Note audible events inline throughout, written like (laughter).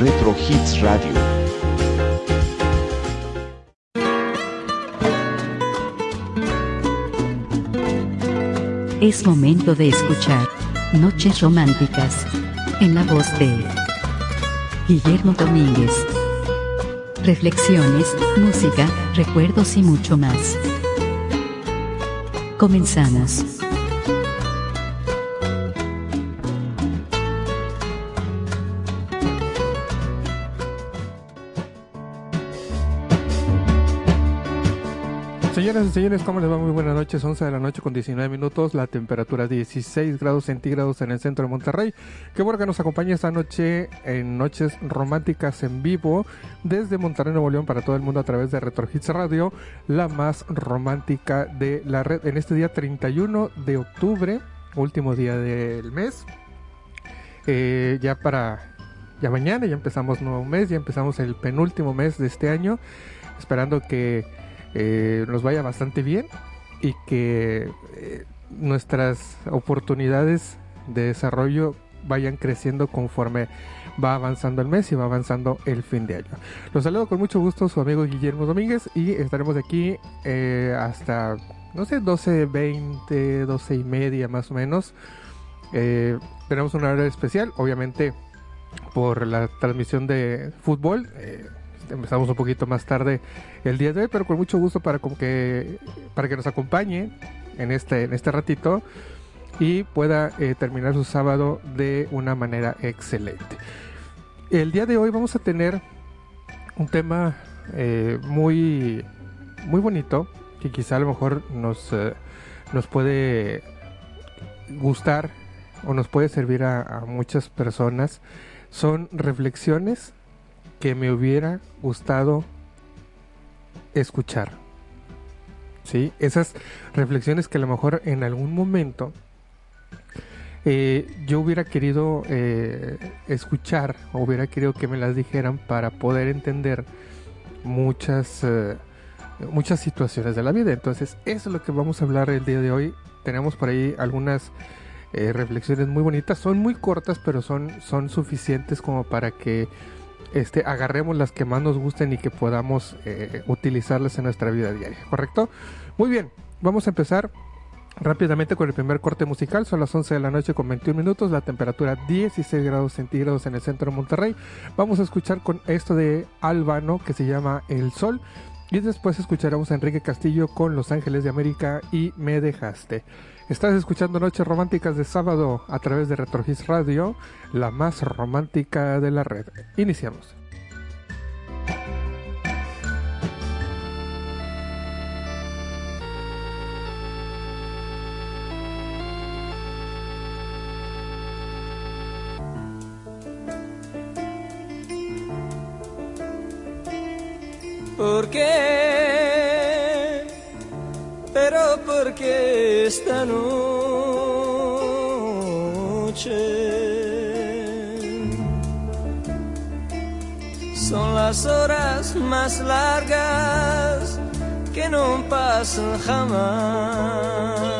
Retro Hits Radio. Es momento de escuchar Noches Románticas en la voz de Guillermo Domínguez. Reflexiones, música, recuerdos y mucho más. Comenzamos. Señores, ¿cómo les va? Muy buenas noches, 11 de la noche con 19 minutos, la temperatura 16 grados centígrados en el centro de Monterrey. Qué bueno que nos acompañe esta noche en Noches Románticas en vivo desde Monterrey, Nuevo León para todo el mundo a través de Retro Hits Radio, la más romántica de la red en este día 31 de octubre, último día del mes. Eh, ya para ya mañana ya empezamos nuevo mes, ya empezamos el penúltimo mes de este año, esperando que eh, nos vaya bastante bien y que eh, nuestras oportunidades de desarrollo vayan creciendo conforme va avanzando el mes y va avanzando el fin de año. Los saludo con mucho gusto su amigo Guillermo Domínguez y estaremos aquí eh, hasta, no sé, 12, 20, 12 y media más o menos. tenemos una hora especial, obviamente por la transmisión de fútbol empezamos un poquito más tarde el día de hoy, pero con mucho gusto para que para que nos acompañe en este en este ratito y pueda eh, terminar su sábado de una manera excelente. El día de hoy vamos a tener un tema eh, muy muy bonito que quizá a lo mejor nos eh, nos puede gustar o nos puede servir a muchas personas. Son reflexiones que me hubiera gustado escuchar. ¿Sí? Esas reflexiones que a lo mejor en algún momento eh, yo hubiera querido eh, escuchar hubiera querido que me las dijeran para poder entender muchas, eh, muchas situaciones de la vida. Entonces, eso es lo que vamos a hablar el día de hoy. Tenemos por ahí algunas reflexiones muy bonitas. Son muy cortas, pero son, son suficientes como para que este, agarremos las que más nos gusten y que podamos eh, utilizarlas en nuestra vida diaria, ¿correcto? Muy bien, vamos a empezar rápidamente con el primer corte musical. Son las 11 de la noche con 21 minutos, la temperatura 16 grados centígrados en el centro de Monterrey. Vamos a escuchar con esto de Albano que se llama El Sol. Y después escucharemos a Enrique Castillo con Los Ángeles de América y Me Dejaste. Estás escuchando Noches Románticas de sábado a través de Retrogis Radio, la más romántica de la red. Iniciamos. Esta noche son las horas más largas que no pasan jamás.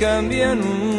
Cambian nunca.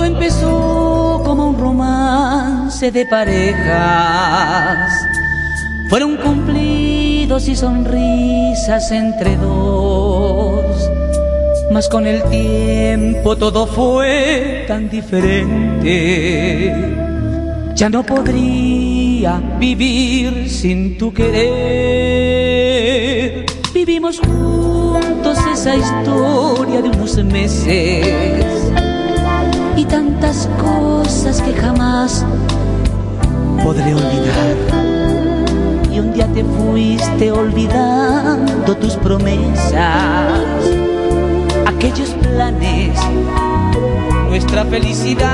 Todo empezó como un romance de parejas. Fueron cumplidos y sonrisas entre dos. Mas con el tiempo todo fue tan diferente. Ya no podría vivir sin tu querer. Vivimos juntos esa historia de unos meses tantas cosas que jamás podré olvidar. Y un día te fuiste olvidando tus promesas, aquellos planes, nuestra felicidad.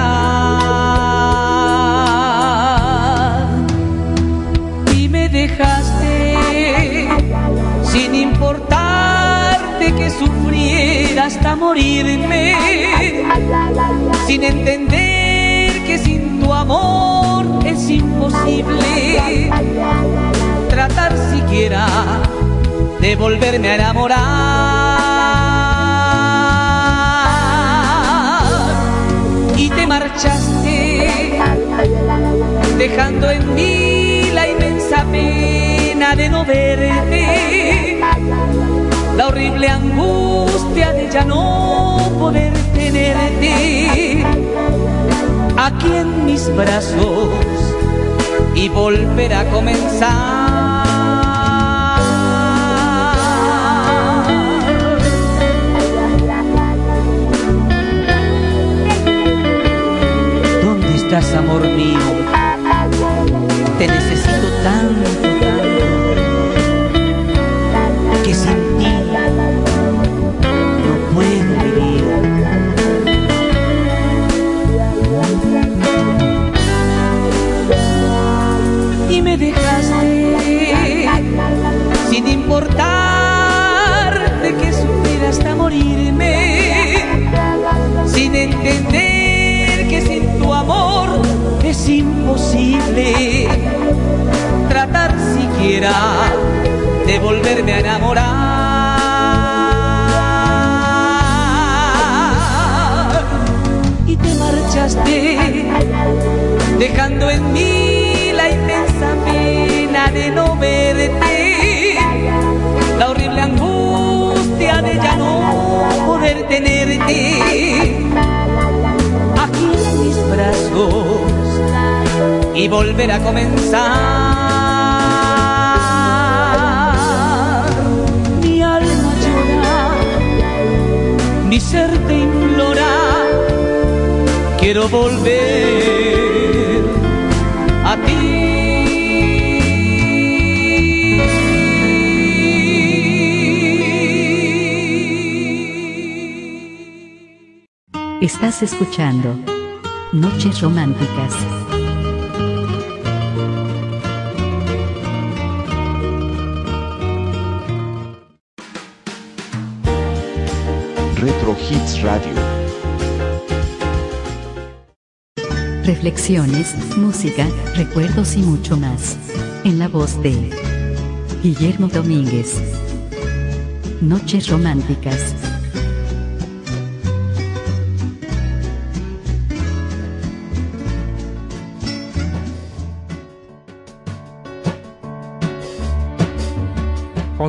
Y me dejaste sin importarte que sufriera hasta morirme, sin entender que sin tu amor es imposible tratar siquiera de volverme a enamorar. Y te marchaste, dejando en mí la inmensa pena de no verte, horrible angustia de ya no poder tenerte aquí en mis brazos y volver a comenzar. ¿Dónde estás, amor mío? Te necesito tanto, volver a ti. Estás escuchando Noches Románticas. Reflexiones, música, recuerdos y mucho más. En la voz de Guillermo Domínguez. Noches Románticas.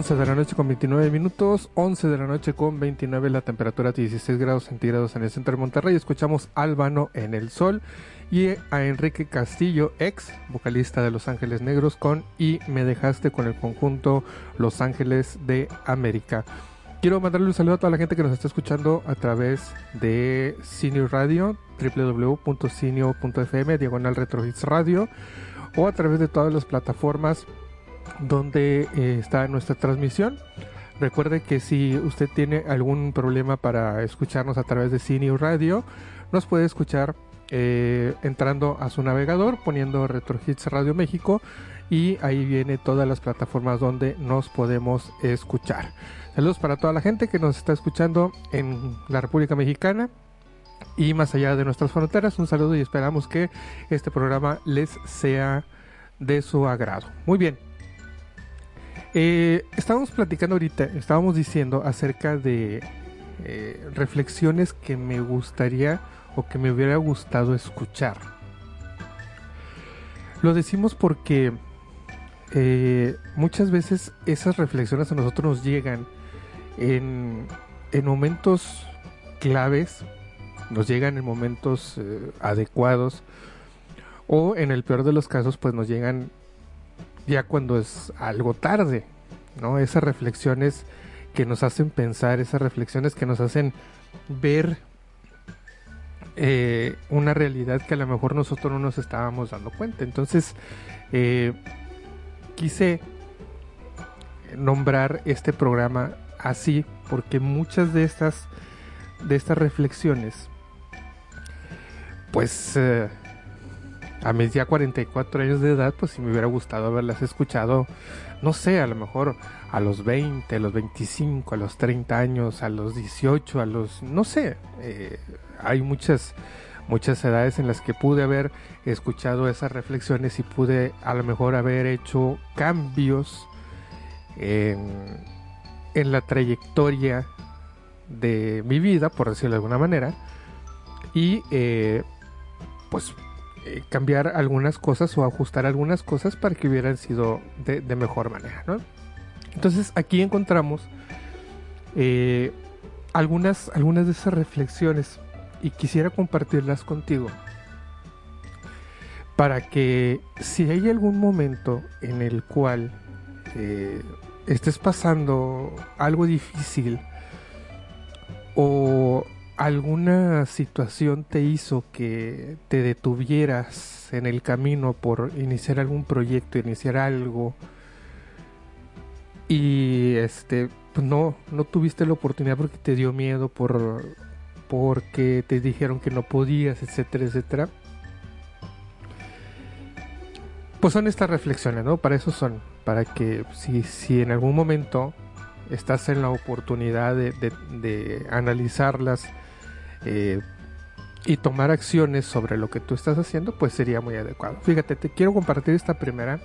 11 de la noche con 29 minutos, 11 de la noche con 29, la temperatura 16 grados centígrados en el centro de Monterrey. Escuchamos Álvano en el Sol y a Enrique Castillo, ex vocalista de Los Ángeles Negros, con Y me dejaste con el conjunto Los Ángeles de América. Quiero mandarle un saludo a toda la gente que nos está escuchando a través de Cine Radio, www.cineo.fm, diagonal Retro Hits Radio, o a través de todas las plataformas donde eh, está nuestra transmisión. Recuerde que si usted tiene algún problema para escucharnos a través de Cine Radio, nos puede escuchar eh, entrando a su navegador, poniendo Retro Hits Radio México y ahí viene todas las plataformas donde nos podemos escuchar. Saludos para toda la gente que nos está escuchando en la República Mexicana y más allá de nuestras fronteras. Un saludo y esperamos que este programa les sea de su agrado. Muy bien, eh, estábamos platicando ahorita, estábamos diciendo acerca de eh, reflexiones que me gustaría o que me hubiera gustado escuchar. Lo decimos porque eh, muchas veces esas reflexiones a nosotros nos llegan en, en momentos claves, nos llegan en momentos adecuados o en el peor de los casos pues nos llegan ya cuando es algo tarde, ¿no? Esas reflexiones que nos hacen pensar, esas reflexiones que nos hacen ver eh, una realidad que a lo mejor nosotros no nos estábamos dando cuenta. Entonces, eh, quise nombrar este programa así porque muchas de estas de estas reflexiones pues eh, a mis ya 44 años de edad, pues si me hubiera gustado haberlas escuchado, no sé, a lo mejor a los 20, a los 25, a los 30 años, a los 18, a los, no sé, eh, hay muchas, muchas edades en las que pude haber escuchado esas reflexiones y pude a lo mejor haber hecho cambios en, en la trayectoria de mi vida, por decirlo de alguna manera, y eh, pues eh, cambiar algunas cosas o ajustar algunas cosas para que hubieran sido de, mejor manera. Entonces aquí encontramos eh, algunas, algunas de esas reflexiones y quisiera compartirlas contigo para que si hay algún momento en el cual eh, estés pasando algo difícil o alguna situación te hizo que te detuvieras en el camino por iniciar algún proyecto, iniciar algo y este pues no no tuviste la oportunidad porque te dio miedo por porque te dijeron que no podías, etcétera, etcétera. Pues son estas reflexiones, ¿no? Para eso son, para que si, si en algún momento estás en la oportunidad de, de analizarlas, eh, y tomar acciones sobre lo que tú estás haciendo, pues sería muy adecuado. Fíjate, te quiero compartir esta primera,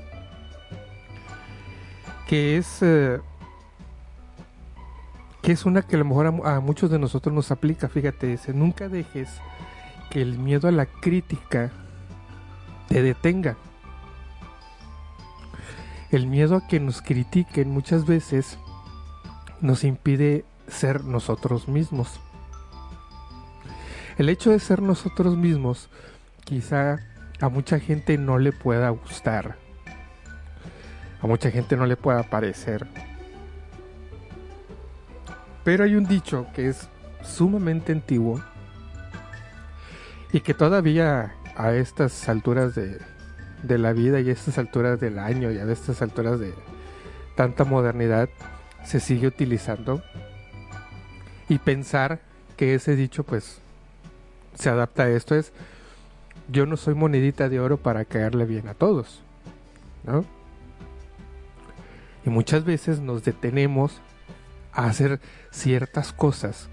que es, eh, que es una que a lo mejor a, muchos de nosotros nos aplica. Fíjate, dice, nunca dejes que el miedo a la crítica te detenga. El miedo a que nos critiquen muchas veces nos impide ser nosotros mismos. El hecho de ser nosotros mismos quizá a mucha gente no le pueda gustar. A mucha gente no le pueda parecer. Pero hay un dicho que es sumamente antiguo y que todavía a estas alturas de, de la vida y a estas alturas del año y a estas alturas de tanta modernidad se sigue utilizando y pensar que ese dicho pues se adapta a esto es, yo no soy monedita de oro para caerle bien a todos, ¿no? Y muchas veces nos detenemos a hacer ciertas cosas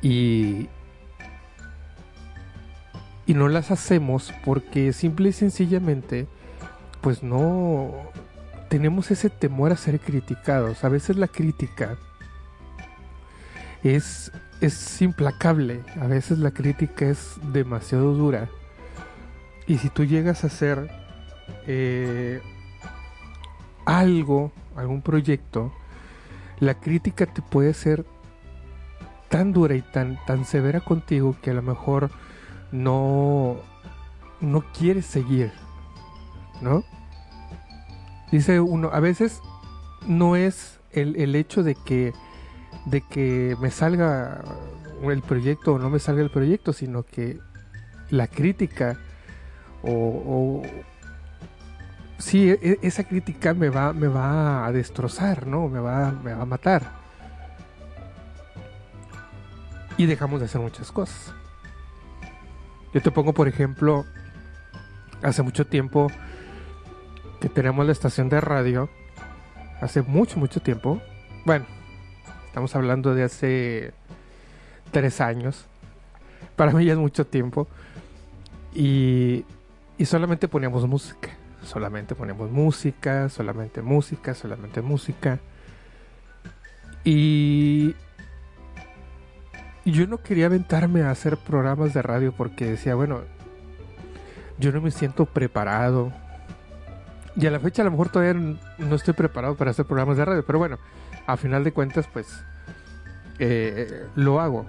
y, y no las hacemos porque simple y sencillamente pues no tenemos ese temor a ser criticados. A veces la crítica es, es implacable, a veces la crítica es demasiado dura. Y si tú llegas a hacer eh, algo, algún proyecto, la crítica te puede ser tan dura y tan, tan severa contigo que a lo mejor no, no quieres seguir, ¿no? Dice uno, a veces no es el, el hecho de que, de que me salga el proyecto o no me salga el proyecto, sino que la crítica o, o sí, e, esa crítica me va, me va a destrozar, ¿no? Me va, me va a matar. Y dejamos de hacer muchas cosas. Yo te pongo, por ejemplo, hace mucho tiempo que tenemos la estación de radio. Hace mucho, mucho tiempo. Bueno, estamos hablando de hace tres años. Para mí ya es mucho tiempo. Y, y solamente poníamos música. Solamente poníamos música, solamente música, solamente música. Y, yo no quería aventarme a hacer programas de radio porque decía, bueno, yo no me siento preparado. Y a la fecha a lo mejor todavía no estoy preparado para hacer programas de radio, pero bueno, a final de cuentas pues eh, lo hago.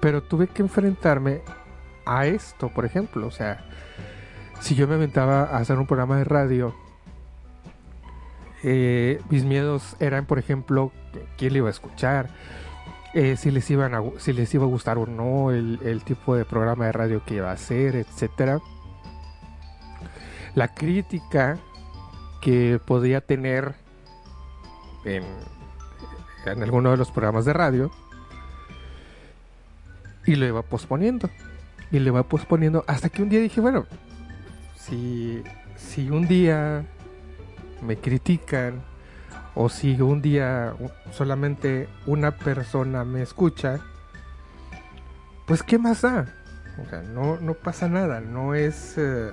Pero tuve que enfrentarme a esto, por ejemplo, o sea, si yo me aventaba a hacer un programa de radio, eh, mis miedos eran, por ejemplo, quién le iba a escuchar, eh, si, les iban a, si les iba a gustar o no el, el, tipo de programa de radio que iba a hacer, etcétera. La crítica que podía tener en, alguno de los programas de radio y lo iba posponiendo y lo iba posponiendo hasta que un día dije, bueno, si, si un día me critican o si un día solamente una persona me escucha, pues ¿qué más da? No, no pasa nada, no es... Eh,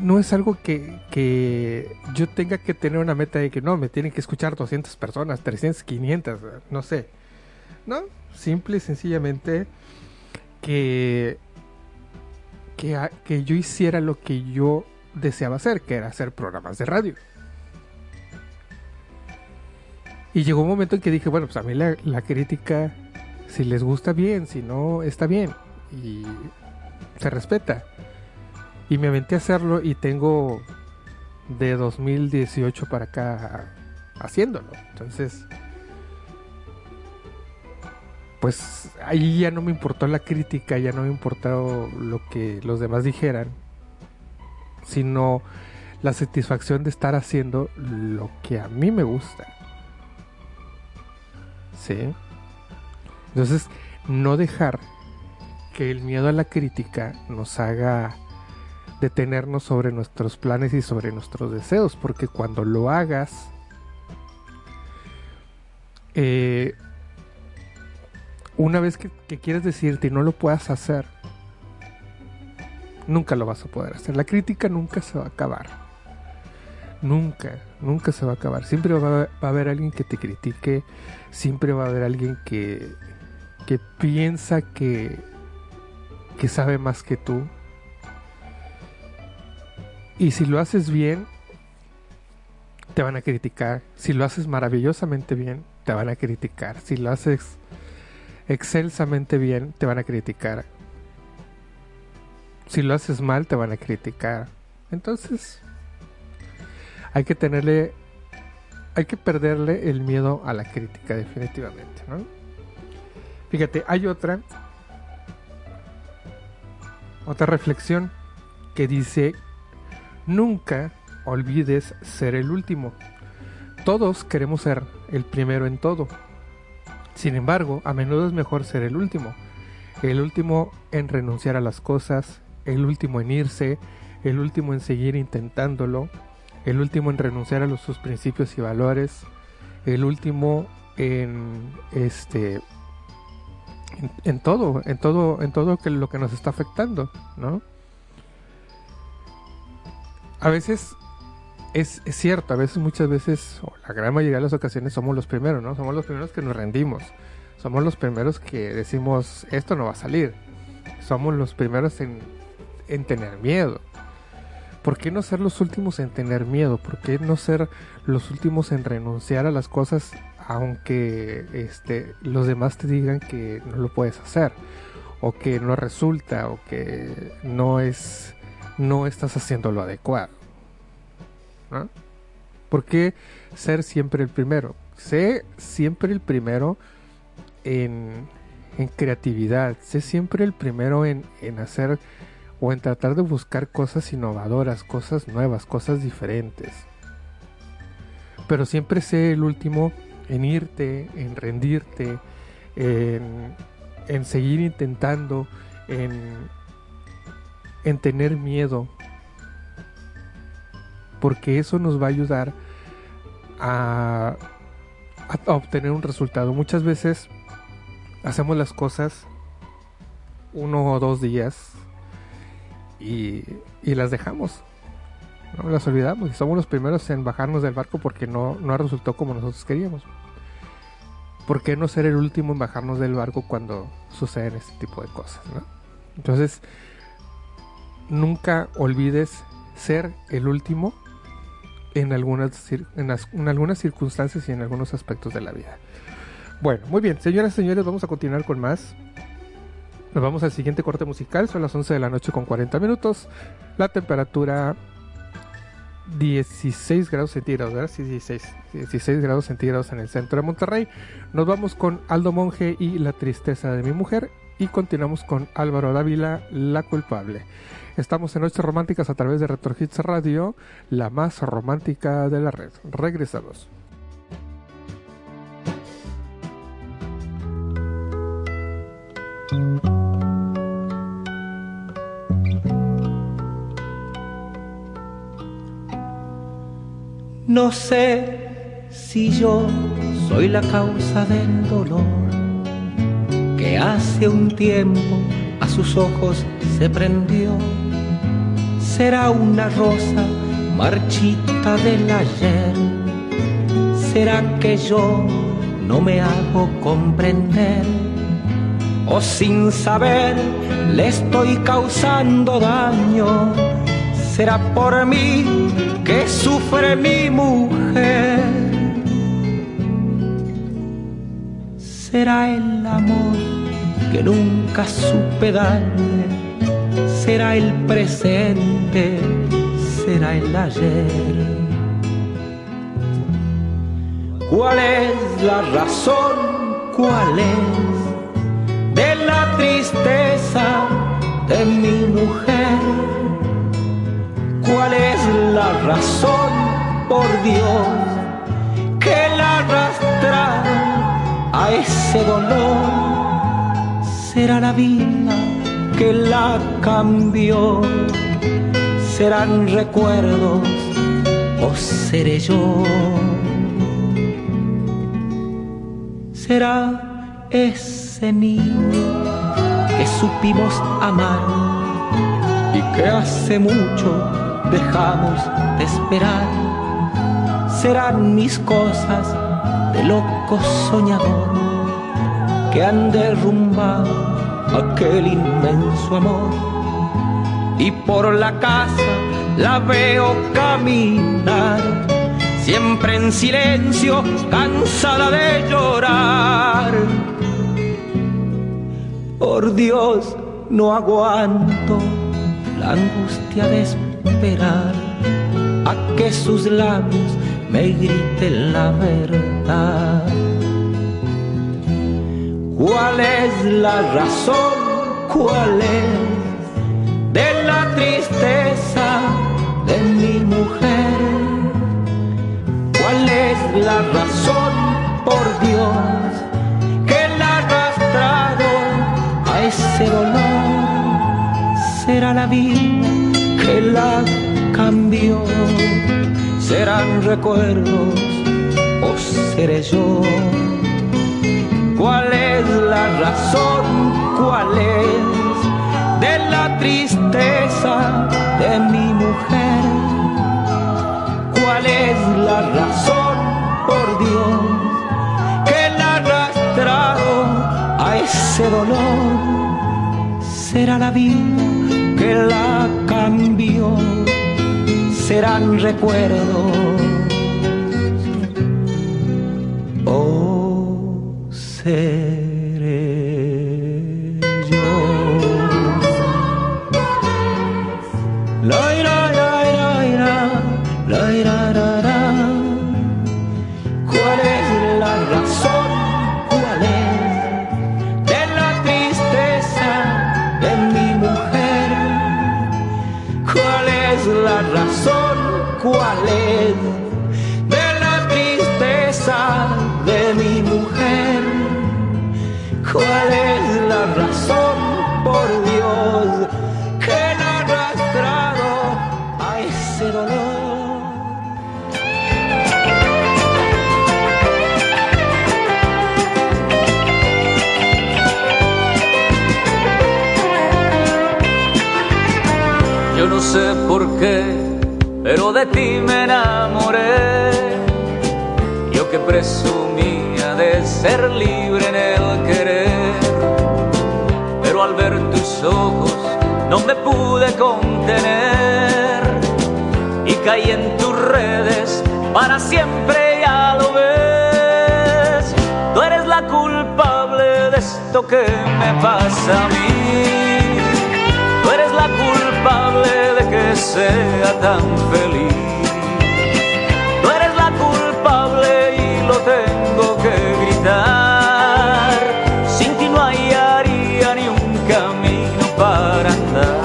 no es algo que, que, yo tenga que tener una meta de que no, me tienen que escuchar 200 personas, 300, 500, no sé. No, simple y sencillamente que que, yo hiciera lo que yo deseaba hacer, que era hacer programas de radio. Y llegó un momento en que dije, bueno, pues a mí la crítica, si les gusta bien, si no, está bien. Y se respeta. Y me aventé a hacerlo y tengo de 2018 para acá haciéndolo. Entonces, pues ahí ya no me importó la crítica, ya no me importó lo que los demás dijeran, sino la satisfacción de estar haciendo lo que a mí me gusta. ¿Sí? Entonces, no dejar que el miedo a la crítica nos haga detenernos sobre nuestros planes y sobre nuestros deseos, porque cuando lo hagas, eh, una vez que, quieres decirte y no lo puedas hacer, nunca lo vas a poder hacer. La crítica nunca se va a acabar. Nunca, nunca se va a acabar. Siempre va a, haber alguien que te critique, siempre va a haber alguien que, que piensa que, que sabe más que tú. Y si lo haces bien, te van a criticar. Si lo haces maravillosamente bien, te van a criticar. Si lo haces excelsamente bien, te van a criticar. Si lo haces mal, te van a criticar. Entonces, hay que tenerle, hay que perderle el miedo a la crítica, definitivamente, ¿no? Fíjate, hay otra, otra reflexión que dice, nunca olvides ser el último. Todos queremos ser el primero en todo Sin embargo, a menudo es mejor ser el último. El último en renunciar a las cosas, el último en irse, el último en seguir intentándolo, el último en renunciar a los, sus principios y valores, el último en este en, todo, en todo, en todo que lo que nos está afectando, ¿no? A veces es, cierto, a veces, muchas veces, o la gran mayoría de las ocasiones somos los primeros, ¿no? Somos los primeros que nos rendimos. Somos los primeros que decimos, esto no va a salir. Somos los primeros en, en tener miedo. ¿Por qué no ser los últimos en tener miedo? ¿Por qué no ser los últimos en renunciar a las cosas aunque este, los demás te digan que no lo puedes hacer? O que no resulta, o que no es no estás haciendo lo adecuado. ¿no? ¿Por qué ser siempre el primero? Sé siempre el primero en, en creatividad, sé siempre el primero en, en hacer o en tratar de buscar cosas innovadoras, cosas nuevas, cosas diferentes. Pero siempre sé el último en irte, en rendirte, en, en seguir intentando, en, en tener miedo. Porque eso nos va a ayudar a, obtener un resultado. Muchas veces hacemos las cosas uno o dos días y, las dejamos. ¿no? Las olvidamos y somos los primeros en bajarnos del barco porque no, no resultó como nosotros queríamos. ¿Por qué no ser el último en bajarnos del barco cuando suceden este tipo de cosas? Entonces, nunca olvides ser el último en algunas, en circunstancias y en algunos aspectos de la vida. Bueno, muy bien, señoras y señores, vamos a continuar con más. Nos vamos al siguiente corte musical, son las 11 de la noche con 40 minutos. La temperatura 16 grados centígrados, ¿verdad? Sí, 16, 16 grados centígrados en el centro de Monterrey. Nos vamos con Aldo Monge y La tristeza de mi mujer. Y continuamos con Álvaro Dávila, La culpable. Estamos en Noches Románticas a través de Retro Hits Radio, la más romántica de la red. Regresamos. No sé si yo soy la causa del dolor que hace un tiempo a sus ojos se prendió. Será una rosa marchita del ayer. Será que yo no me hago comprender o sin saber le estoy causando daño será por mí que sufre mi mujer. Será el amor que nunca supe darle, será el presente, será el ayer. ¿Cuál es la razón? ¿Cuál es de la tristeza de mi mujer? ¿Cuál es la razón, por Dios, que la arrastra a ese dolor? Será la vida que la cambió, serán recuerdos o seré yo. Será ese niño que supimos amar y que hace mucho dejamos de esperar. Serán mis cosas de loco soñador que han derrumbado aquel inmenso amor. Y por la casa la veo caminar, siempre en silencio, cansada de llorar. Por Dios, no aguanto la angustia de esperar a que sus labios me griten la verdad. ¿Cuál es la razón? ¿Cuál es de la tristeza de mi mujer? ¿Cuál es la razón, por Dios, que la ha arrastrado a ese dolor? ¿Será la vida que la cambió? Serán recuerdos o seré yo. ¿Cuál es la razón? ¿Cuál es de la tristeza de mi mujer? ¿Cuál es la razón, por Dios, que la arrastrado a ese dolor? será la vida que la cambió, serán recuerdos. Seré yo. La ira, la ira, la ra. ¿Cuál es la razón? ¿Cuál es de la tristeza de mi mujer? ¿Cuál es la razón? ¿Cuál es sé por qué, pero de ti me enamoré. Yo que presumía de ser libre en el querer, pero al ver tus ojos no me pude contener y caí en tus redes para siempre, ya lo ves. Tú eres la culpable de esto que me pasa a mí. Culpable de que sea tan feliz. Tú eres la culpable y lo tengo que gritar. Sin ti no hallaría ni un camino para andar.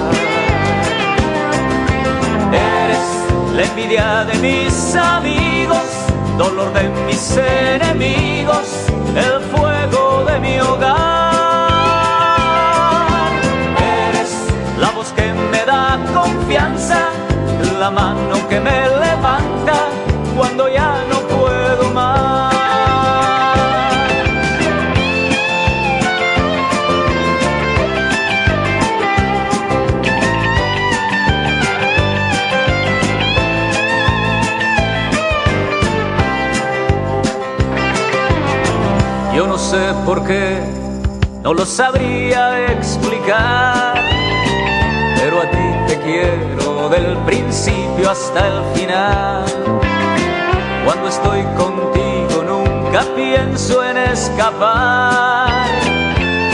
Eres la envidia de mis amigos, dolor de mis enemigos, el fuego de mi hogar. Que me da confianza, la mano que me levanta cuando ya no puedo más. Yo no sé por qué, no lo sabría explicar, quiero del principio hasta el final. Cuando estoy contigo nunca pienso en escapar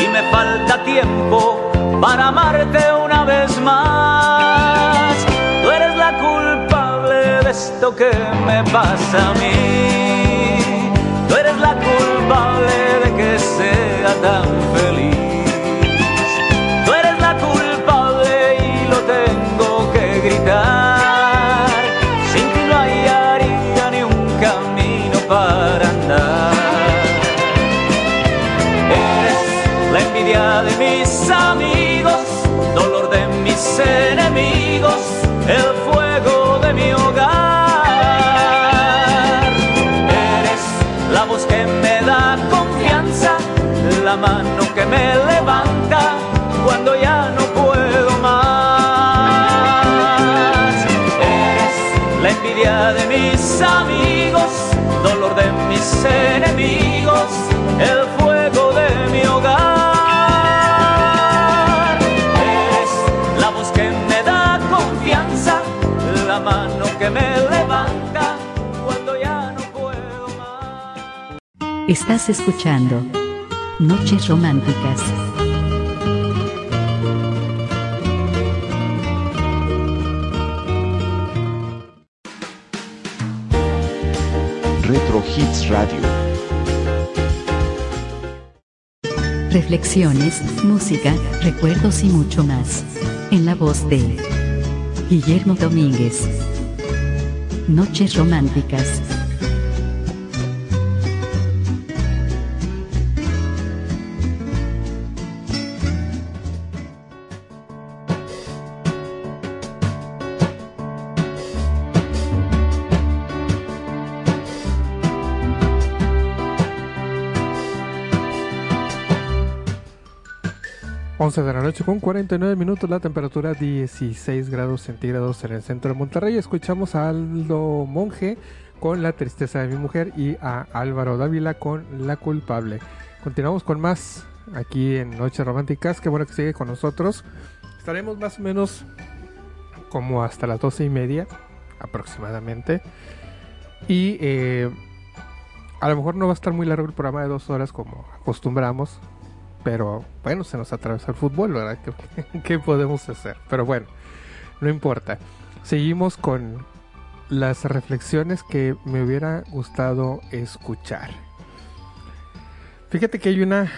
y me falta tiempo para amarte una vez más. Tú eres la culpable de esto que me pasa a mí. Tú eres la culpable de que sea tan feliz. De mis amigos, dolor de mis enemigos, el fuego de mi hogar. Eres la voz que me da confianza, la mano que me levanta cuando ya no puedo más. Eres la envidia de mis amigos, dolor de mis enemigos, el fuego de mi hogar. Estás escuchando Noches Románticas. Retro Hits Radio. Reflexiones, música, recuerdos y mucho más. En la voz de Guillermo Domínguez. Noches Románticas. 11 de la noche con 49 minutos, la temperatura 16 grados centígrados en el centro de Monterrey. Escuchamos a Aldo Monge con La tristeza de mi mujer y a Álvaro Dávila con La culpable. Continuamos con más aquí en Noches Románticas. Qué bueno que sigue con nosotros. Estaremos más o menos como hasta las 12 y media aproximadamente. Y eh, a lo mejor no va a estar muy largo el programa de dos horas como acostumbramos. Pero bueno, se nos atravesó el fútbol, ¿verdad? ¿Qué, (laughs) ¿Qué, podemos hacer? Pero bueno, no importa. Seguimos con las reflexiones que me hubiera gustado escuchar. Fíjate que hay una,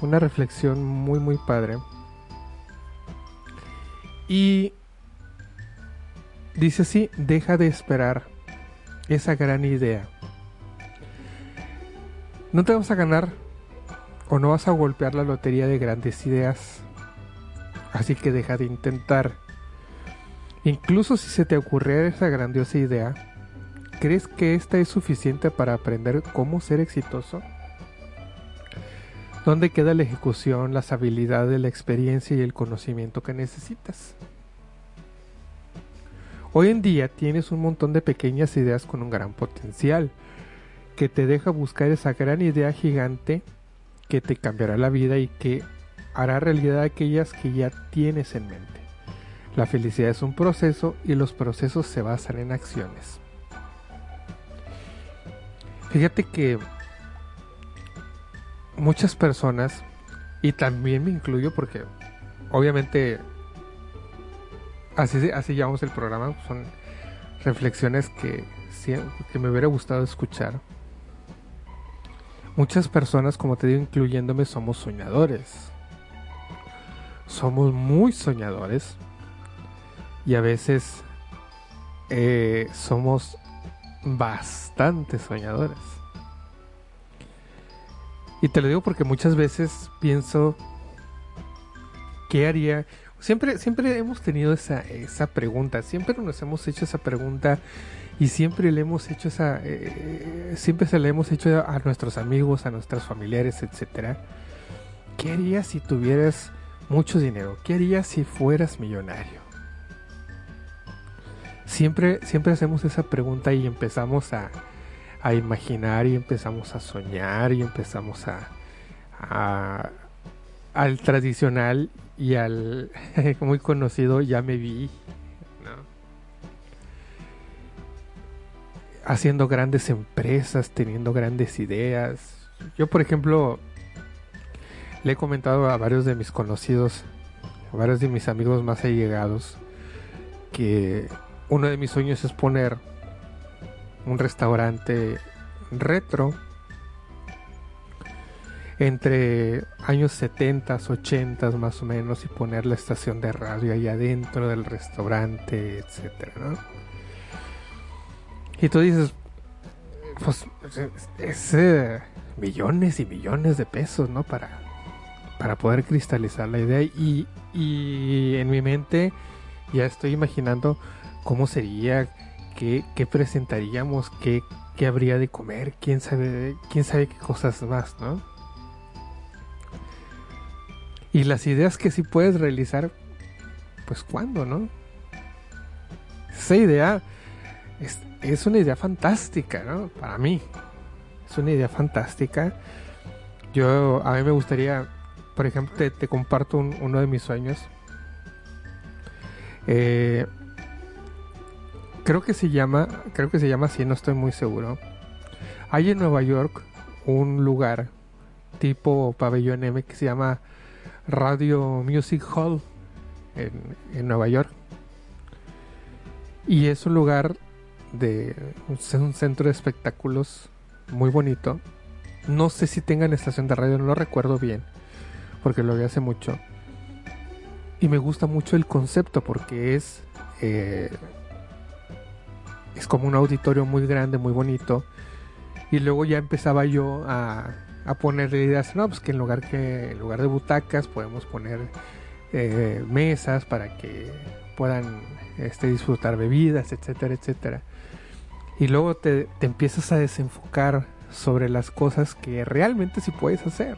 una reflexión muy, muy padre. Y dice así, deja de esperar esa gran idea. No te vas a ganar o no vas a golpear la lotería de grandes ideas. Así que deja de intentar. Incluso si se te ocurriera esa grandiosa idea, ¿crees que esta es suficiente para aprender cómo ser exitoso? ¿Dónde queda la ejecución, las habilidades, la experiencia y el conocimiento que necesitas? Hoy en día tienes un montón de pequeñas ideas con un gran potencial, que te deja buscar esa gran idea gigante que te cambiará la vida y que hará realidad aquellas que ya tienes en mente. La felicidad es un proceso y los procesos se basan en acciones. Fíjate que muchas personas, y también me incluyo porque obviamente así, así llamamos el programa, son reflexiones que, que me hubiera gustado escuchar Muchas personas, como te digo, incluyéndome, somos soñadores. Somos muy soñadores. Y a veces eh, somos bastante soñadores. Y te lo digo porque muchas veces pienso, ¿qué haría? Siempre, siempre hemos tenido esa, esa pregunta, siempre nos hemos hecho esa pregunta y siempre le hemos hecho esa eh, siempre se le hemos hecho a nuestros amigos a nuestros familiares etcétera. Qué harías si tuvieras mucho dinero qué harías si fueras millonario siempre siempre hacemos esa pregunta y empezamos a, a imaginar y empezamos a soñar y empezamos a al tradicional y al (laughs) muy conocido ya me vi haciendo grandes empresas, teniendo grandes ideas. Yo, por ejemplo, le he comentado a varios de mis conocidos, a varios de mis amigos más allegados, que uno de mis sueños es poner un restaurante retro entre años 70, 80 más o menos y poner la estación de radio ahí adentro del restaurante, etcétera, ¿no? Y tú dices, pues es, eh, millones y millones de pesos, ¿no? Para, para poder cristalizar la idea. Y, y en mi mente ya estoy imaginando cómo sería, qué, qué presentaríamos, qué, qué, habría de comer, quién sabe, quién sabe qué cosas más, ¿no? Y las ideas que sí puedes realizar, pues cuándo, ¿no? Esa idea es, es una idea fantástica, ¿no? Para mí. Es una idea fantástica. Yo, a mí me gustaría, por ejemplo, te, comparto uno de mis sueños. Eh, creo que se llama, creo que se llama así, no estoy muy seguro. Hay en Nueva York un lugar tipo pabellón M que se llama Radio Music Hall en Nueva York. Y es un lugar de un centro de espectáculos muy bonito. No sé si tengan estación de radio, no lo recuerdo bien, porque lo vi hace mucho. Y me gusta mucho el concepto porque es eh, es como un auditorio muy grande, muy bonito. Y luego ya empezaba yo a, a ponerle ideas, no, pues que en lugar que en lugar de butacas podemos poner eh, mesas para que puedan este, disfrutar bebidas, etcétera, etcétera y luego te, empiezas a desenfocar sobre las cosas que realmente sí puedes hacer.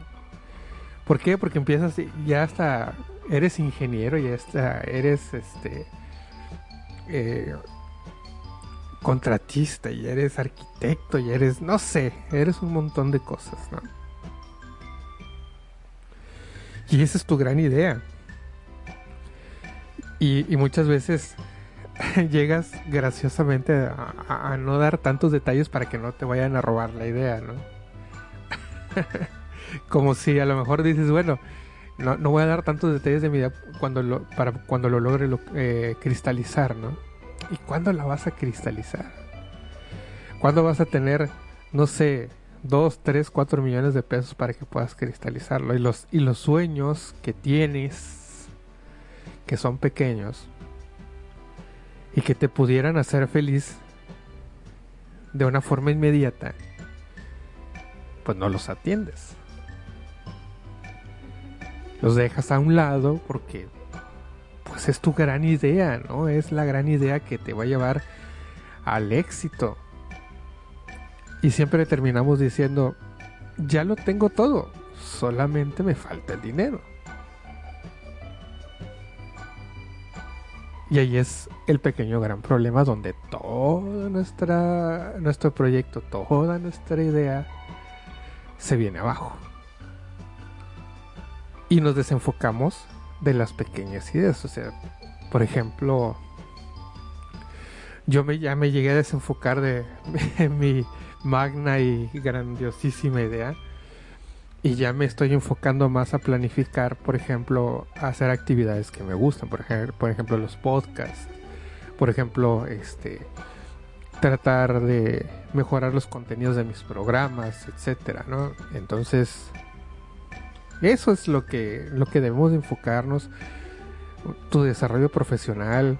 ¿Por qué? Porque empiezas, ya hasta eres ingeniero, ya hasta eres este eh, contratista, y eres arquitecto, y eres, no sé, eres un montón de cosas, ¿no? Y esa es tu gran idea. Y, muchas veces (laughs) llegas graciosamente a, no dar tantos detalles para que no te vayan a robar la idea, ¿no? (laughs) Como si a lo mejor dices, bueno, no, no, voy a dar tantos detalles de mi idea cuando lo, para cuando lo logre eh, cristalizar, ¿no? ¿Y cuándo la vas a cristalizar? ¿Cuándo vas a tener, no sé, 2, 3, 4 millones de pesos para que puedas cristalizarlo? Y los, y los sueños que tienes, que son pequeños, y que te pudieran hacer feliz de una forma inmediata, pues no los atiendes. Los dejas a un lado porque pues es tu gran idea, ¿no? Es la gran idea que te va a llevar al éxito. Y siempre terminamos diciendo, ya lo tengo todo, solamente me falta el dinero. Y ahí es el pequeño gran problema donde todo nuestra, nuestro proyecto, toda nuestra idea se viene abajo. Y nos desenfocamos de las pequeñas ideas. O sea, por ejemplo, yo me, ya me llegué a desenfocar de, (laughs) mi magna y grandiosísima idea. Y ya me estoy enfocando más a planificar, por ejemplo, hacer actividades que me gustan. Por ejemplo, por ejemplo los podcasts. Por ejemplo, este tratar de mejorar los contenidos de mis programas, etcétera, ¿no? Entonces, eso es lo que, lo que debemos enfocarnos. Tu desarrollo profesional,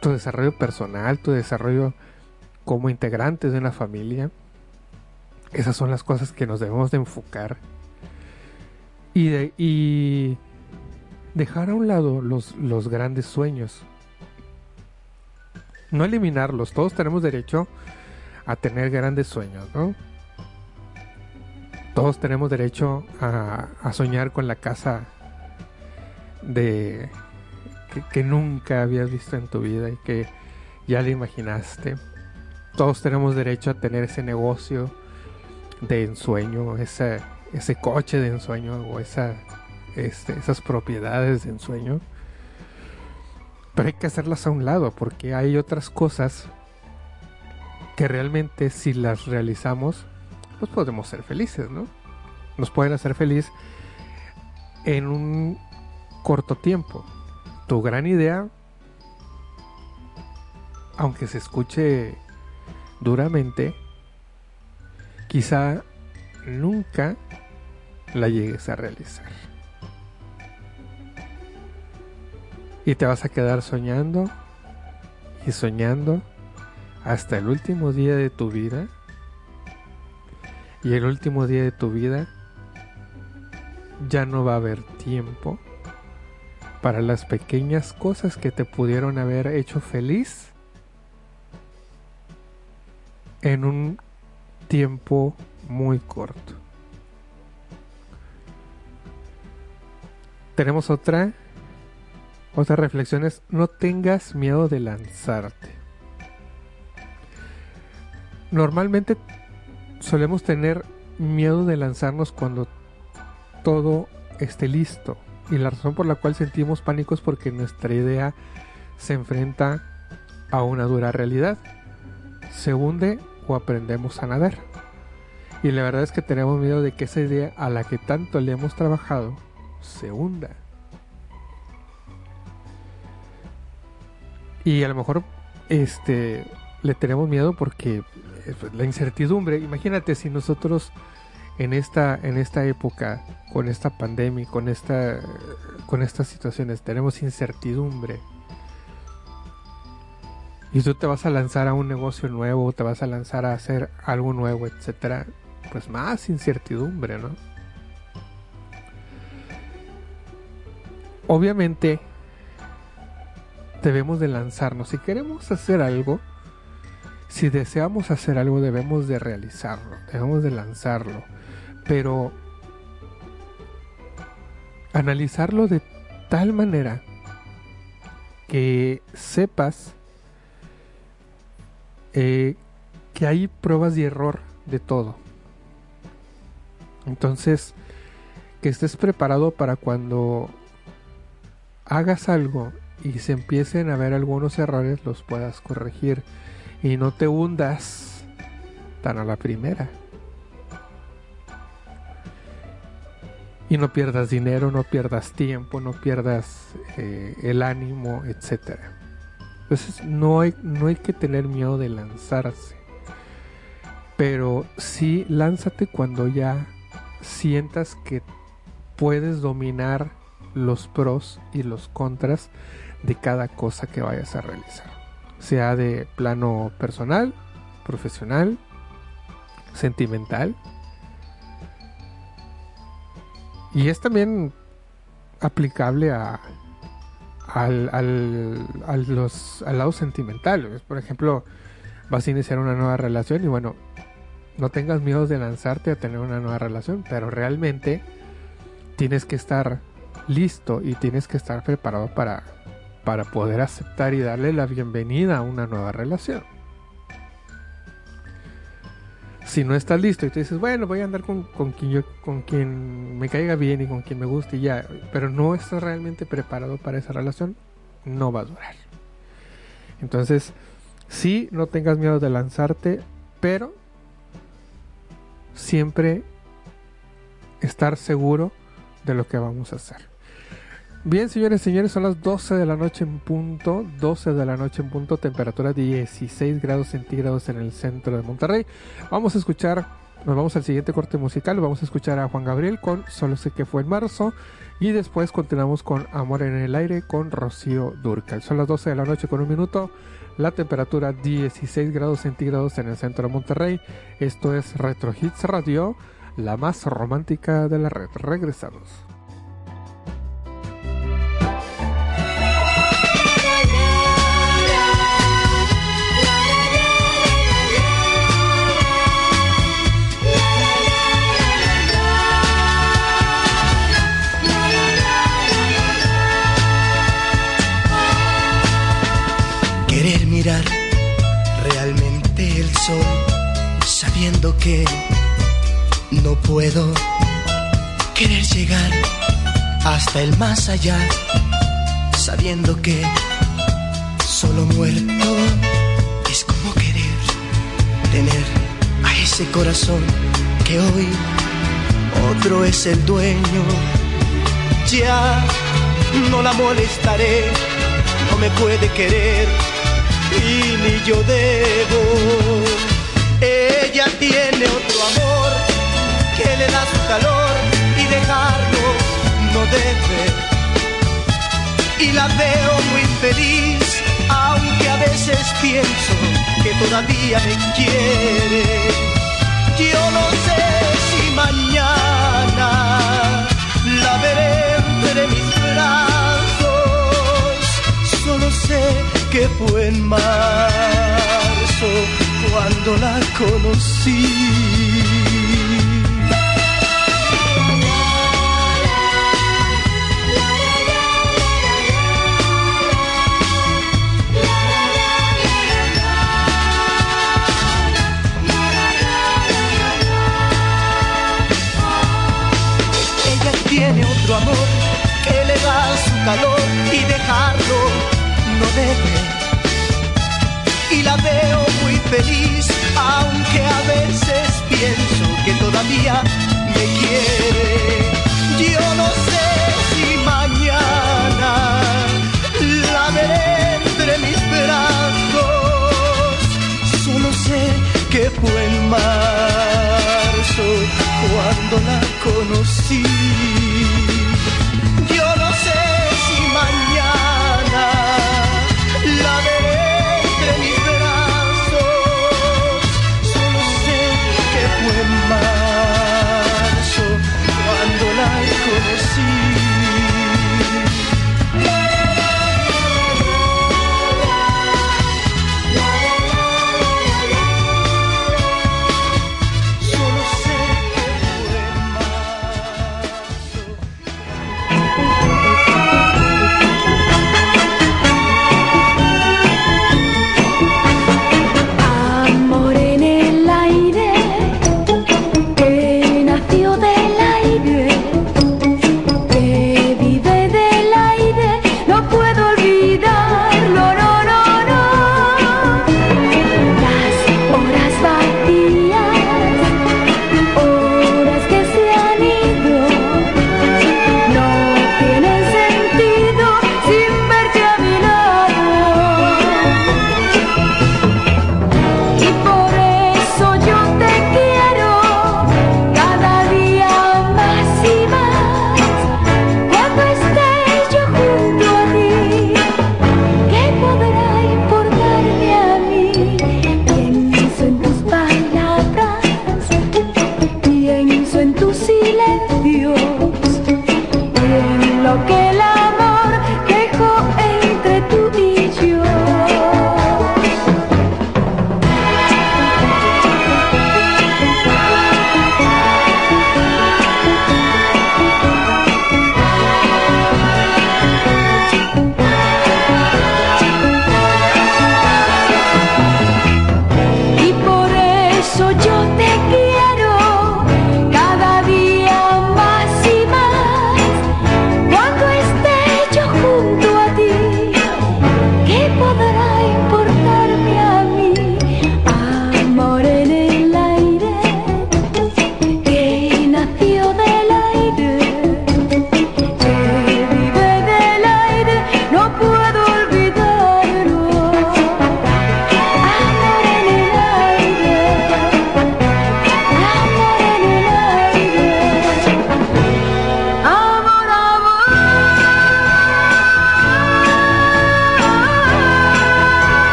tu desarrollo personal, tu desarrollo como integrantes de una familia. Esas son las cosas que nos debemos de enfocar. Y, y dejar a un lado los, los grandes sueños. No eliminarlos. Todos tenemos derecho a tener grandes sueños, ¿no? todos tenemos derecho a, soñar con la casa de que, nunca habías visto en tu vida y que ya le imaginaste. Todos tenemos derecho a tener ese negocio de ensueño, ese, ese coche de ensueño o esa, este, esas propiedades de ensueño. Pero hay que hacerlas a un lado porque hay otras cosas que realmente si las realizamos pues podemos ser felices, ¿no? Nos pueden hacer feliz en un corto tiempo. Tu gran idea, aunque se escuche duramente, quizá nunca la llegues a realizar. Y te vas a quedar soñando y soñando hasta el último día de tu vida y el último día de tu vida ya no va a haber tiempo para las pequeñas cosas que te pudieron haber hecho feliz en un tiempo muy corto. Tenemos otra otra reflexión no tengas miedo de lanzarte. Normalmente solemos tener miedo de lanzarnos cuando todo esté listo. Y la razón por la cual sentimos pánico es porque nuestra idea se enfrenta a una dura realidad. Se hunde aprendemos a nadar. Y la verdad es que tenemos miedo de que esa idea a la que tanto le hemos trabajado se hunda. Y a lo mejor este le tenemos miedo porque eh, pues, la incertidumbre, imagínate si nosotros en esta en esta época con esta pandemia, con esta con estas situaciones tenemos incertidumbre. Y tú te vas a lanzar a un negocio nuevo, te vas a lanzar a hacer algo nuevo, etcétera, pues más incertidumbre, ¿no? Obviamente debemos de lanzarnos si queremos hacer algo si deseamos hacer algo debemos de realizarlo, debemos de lanzarlo. Pero analizarlo de tal manera que sepas eh, que hay pruebas de error de todo. Entonces, que estés preparado para cuando hagas algo y se empiecen a ver algunos errores, los puedas corregir y no te hundas tan a la primera. Y no pierdas dinero, no pierdas tiempo, no pierdas eh, el ánimo, etc. Entonces no hay, no hay que tener miedo de lanzarse. Pero sí lánzate cuando ya sientas que puedes dominar los pros y los contras de cada cosa que vayas a realizar. Sea de plano personal, profesional, sentimental y es también aplicable a, al, al, los, al lado sentimental. Por ejemplo, vas a iniciar una nueva relación y bueno, no tengas miedo de lanzarte a tener una nueva relación, pero realmente tienes que estar listo y tienes que estar preparado para, para poder aceptar y darle la bienvenida a una nueva relación si no estás listo y te dices, bueno, voy a andar con, quien yo, con quien me caiga bien y con quien me guste y ya, pero no estás realmente preparado para esa relación, no va a durar. Entonces, sí, no tengas miedo de lanzarte, pero siempre estar seguro de lo que vamos a hacer. Bien, señores señores, son las 12 de la noche en punto. 12 de la noche en punto, temperatura 16 grados centígrados en el centro de Monterrey. Vamos a escuchar, nos vamos al siguiente corte musical. Vamos a escuchar a Juan Gabriel con Solo sé que fue en marzo. Y después continuamos con Amor en el aire con Rocío Durcal. Son las 12 de la noche con un minuto. La temperatura 16 grados centígrados en el centro de Monterrey. Esto es Retro Hits Radio, la más romántica de la red. Regresamos. Realmente el sol, sabiendo que no puedo querer llegar hasta el más allá, sabiendo que solo muerto es como querer tener a ese corazón que hoy otro es el dueño. Ya no la molestaré, no me puede querer y ni yo debo. Ella tiene otro amor que le da su calor y dejarlo no debe. Y la veo muy feliz, aunque a veces pienso que todavía me quiere. Yo no sé si mañana la veré entre mis brazos, solo sé que fue en marzo cuando la conocí. Que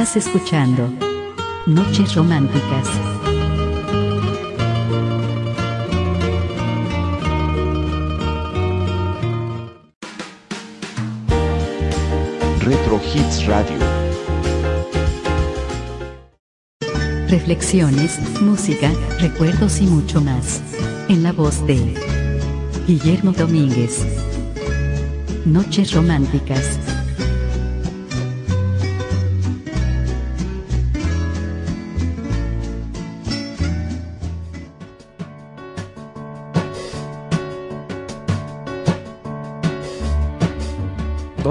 Estás escuchando Noches Románticas. Retro Hits Radio. Reflexiones, música, recuerdos y mucho más. En la voz de Guillermo Domínguez. Noches Románticas.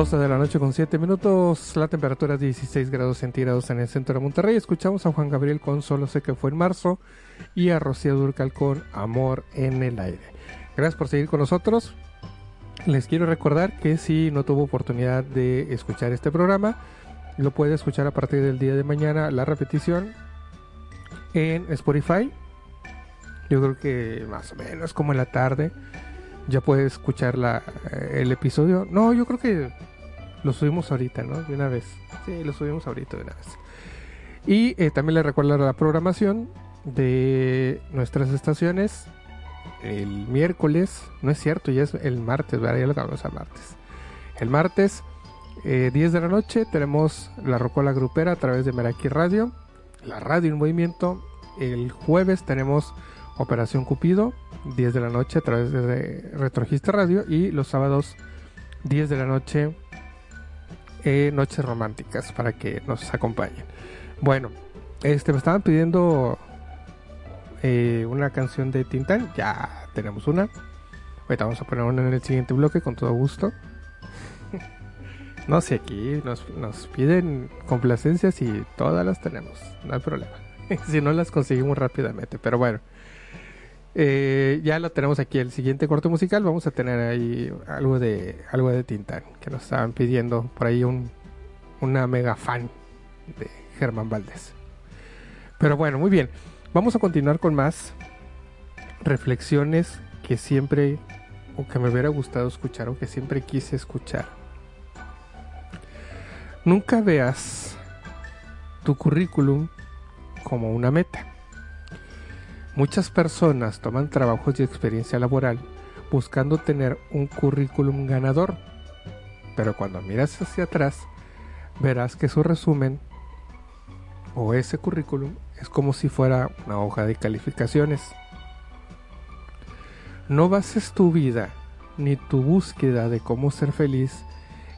12 de la noche con 7 minutos, la temperatura es 16 grados centígrados en el centro de Monterrey. Escuchamos a Juan Gabriel con Solo sé que fue en marzo y a Rocío Durcal con Amor en el aire. Gracias por seguir con nosotros. Les quiero recordar que si no tuvo oportunidad de escuchar este programa, lo puede escuchar a partir del día de mañana la repetición en Spotify. Yo creo que más o menos como en la tarde ya puede escuchar la, eh, el episodio. No, yo creo que lo subimos ahorita, ¿no? De una vez. Sí, lo subimos ahorita de una vez. Y eh, también le recuerdo la programación de nuestras estaciones. El miércoles, no es cierto, ya es el martes, ¿verdad? Ya lo acabamos a martes. El martes, 10 eh, de la noche, tenemos la Rocola Grupera a través de Meraki Radio, la radio en movimiento. El jueves tenemos Operación Cupido, 10 de la noche a través de Retrogista Radio. Y los sábados, 10 de la noche, eh, Noches Románticas, para que nos acompañen. Bueno, este me estaban pidiendo eh, una canción de Tintán. Ya tenemos una. Ahorita vamos a poner una en el siguiente bloque con todo gusto. (laughs) no sé, aquí nos, nos piden complacencias y todas las tenemos. No hay problema. (laughs) si no las conseguimos rápidamente. Pero bueno. Eh, ya lo tenemos aquí el siguiente corte musical. Vamos a tener ahí algo de algo de Tintán que nos estaban pidiendo por ahí un, una mega fan de Germán Valdés. Pero bueno, muy bien. Vamos a continuar con más reflexiones que siempre o que me hubiera gustado escuchar o que siempre quise escuchar. Nunca veas tu currículum como una meta. Muchas personas toman trabajos y experiencia laboral buscando tener un currículum ganador, pero cuando miras hacia atrás verás que su resumen o ese currículum es como si fuera una hoja de calificaciones. No bases tu vida ni tu búsqueda de cómo ser feliz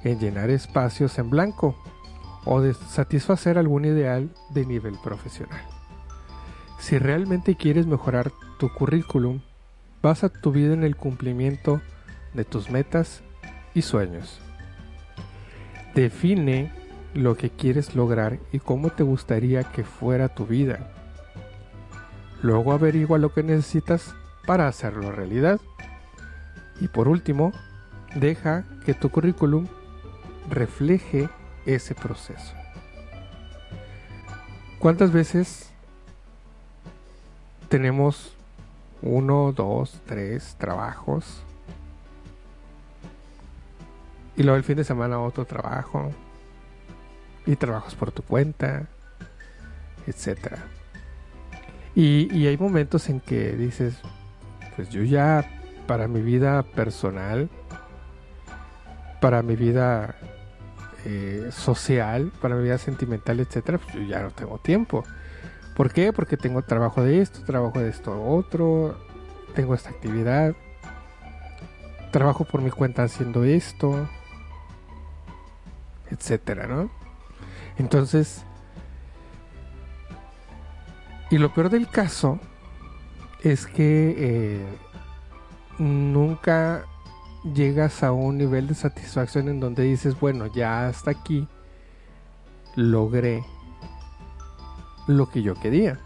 en llenar espacios en blanco o de satisfacer algún ideal de nivel profesional. Si realmente quieres mejorar tu currículum, basa tu vida en el cumplimiento de tus metas y sueños. Define lo que quieres lograr y cómo te gustaría que fuera tu vida. Luego averigua lo que necesitas para hacerlo realidad. Y por último, deja que tu currículum refleje ese proceso. ¿Cuántas veces tenemos uno, dos, tres trabajos. Y luego el fin de semana otro trabajo. Y trabajos por tu cuenta. Etcétera. Y, y hay momentos en que dices, pues yo ya para mi vida personal, para mi vida eh, social, para mi vida sentimental, etcétera, pues yo ya no tengo tiempo. ¿Por qué? Porque tengo trabajo de esto, trabajo de esto otro, tengo esta actividad, trabajo por mi cuenta haciendo esto, etcétera, ¿no? Entonces, y lo peor del caso es que eh, nunca llegas a un nivel de satisfacción en donde dices, bueno, ya hasta aquí logré lo que yo quería.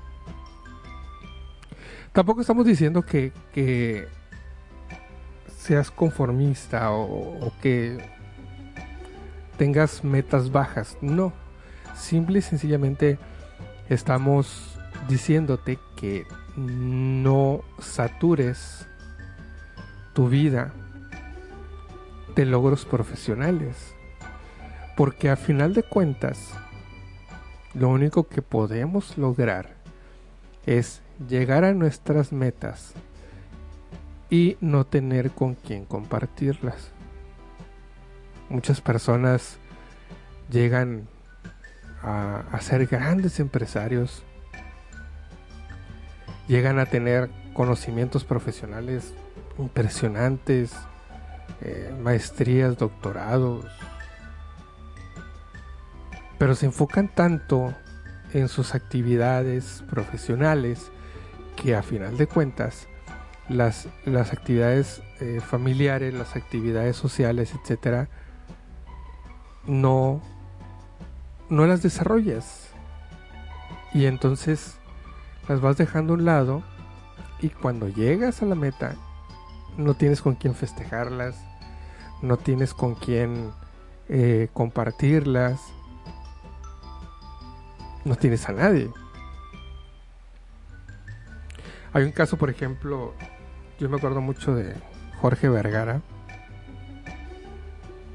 Tampoco estamos diciendo que, seas conformista o, que tengas metas bajas. No. Simple y sencillamente estamos diciéndote que no satures tu vida de logros profesionales. Porque a final de cuentas, lo único que podemos lograr es llegar a nuestras metas y no tener con quién compartirlas. Muchas personas llegan a, ser grandes empresarios, llegan a tener conocimientos profesionales impresionantes, eh, maestrías, doctorados, pero se enfocan tanto en sus actividades profesionales que a final de cuentas las, las actividades eh, familiares, las actividades sociales, etcétera, no, no las desarrollas. Y entonces las vas dejando a un lado y cuando llegas a la meta no tienes con quién festejarlas, no tienes con quién eh, compartirlas, (laughs) no tienes a nadie. Hay un caso, por ejemplo, yo me acuerdo mucho de Jorge Vergara,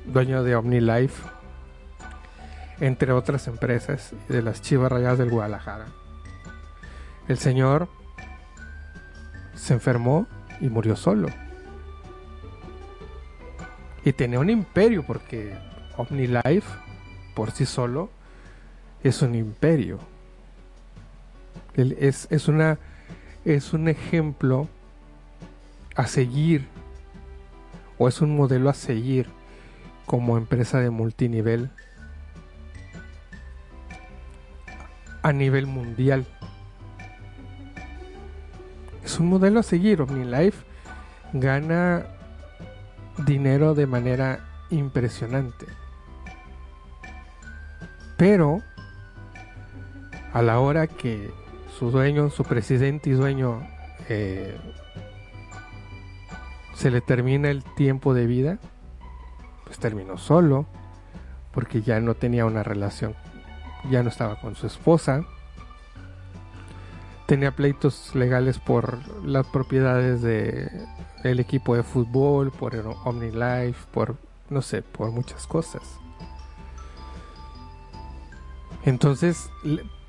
dueño de OmniLife, entre otras empresas de las Chivas Rayadas del Guadalajara. El señor se enfermó y murió solo. Y tenía un imperio porque OmniLife por sí solo es un imperio. Es, es, una, es un ejemplo a seguir o es un modelo a seguir como empresa de multinivel a nivel mundial. Es un modelo a seguir. OmniLife gana dinero de manera impresionante. Pero a la hora que su dueño, su presidente y dueño eh, se le termina el tiempo de vida, pues terminó solo, porque ya no tenía una relación, ya no estaba con su esposa, tenía pleitos legales por las propiedades de el equipo de fútbol, por OmniLife, por no sé, por muchas cosas. Entonces,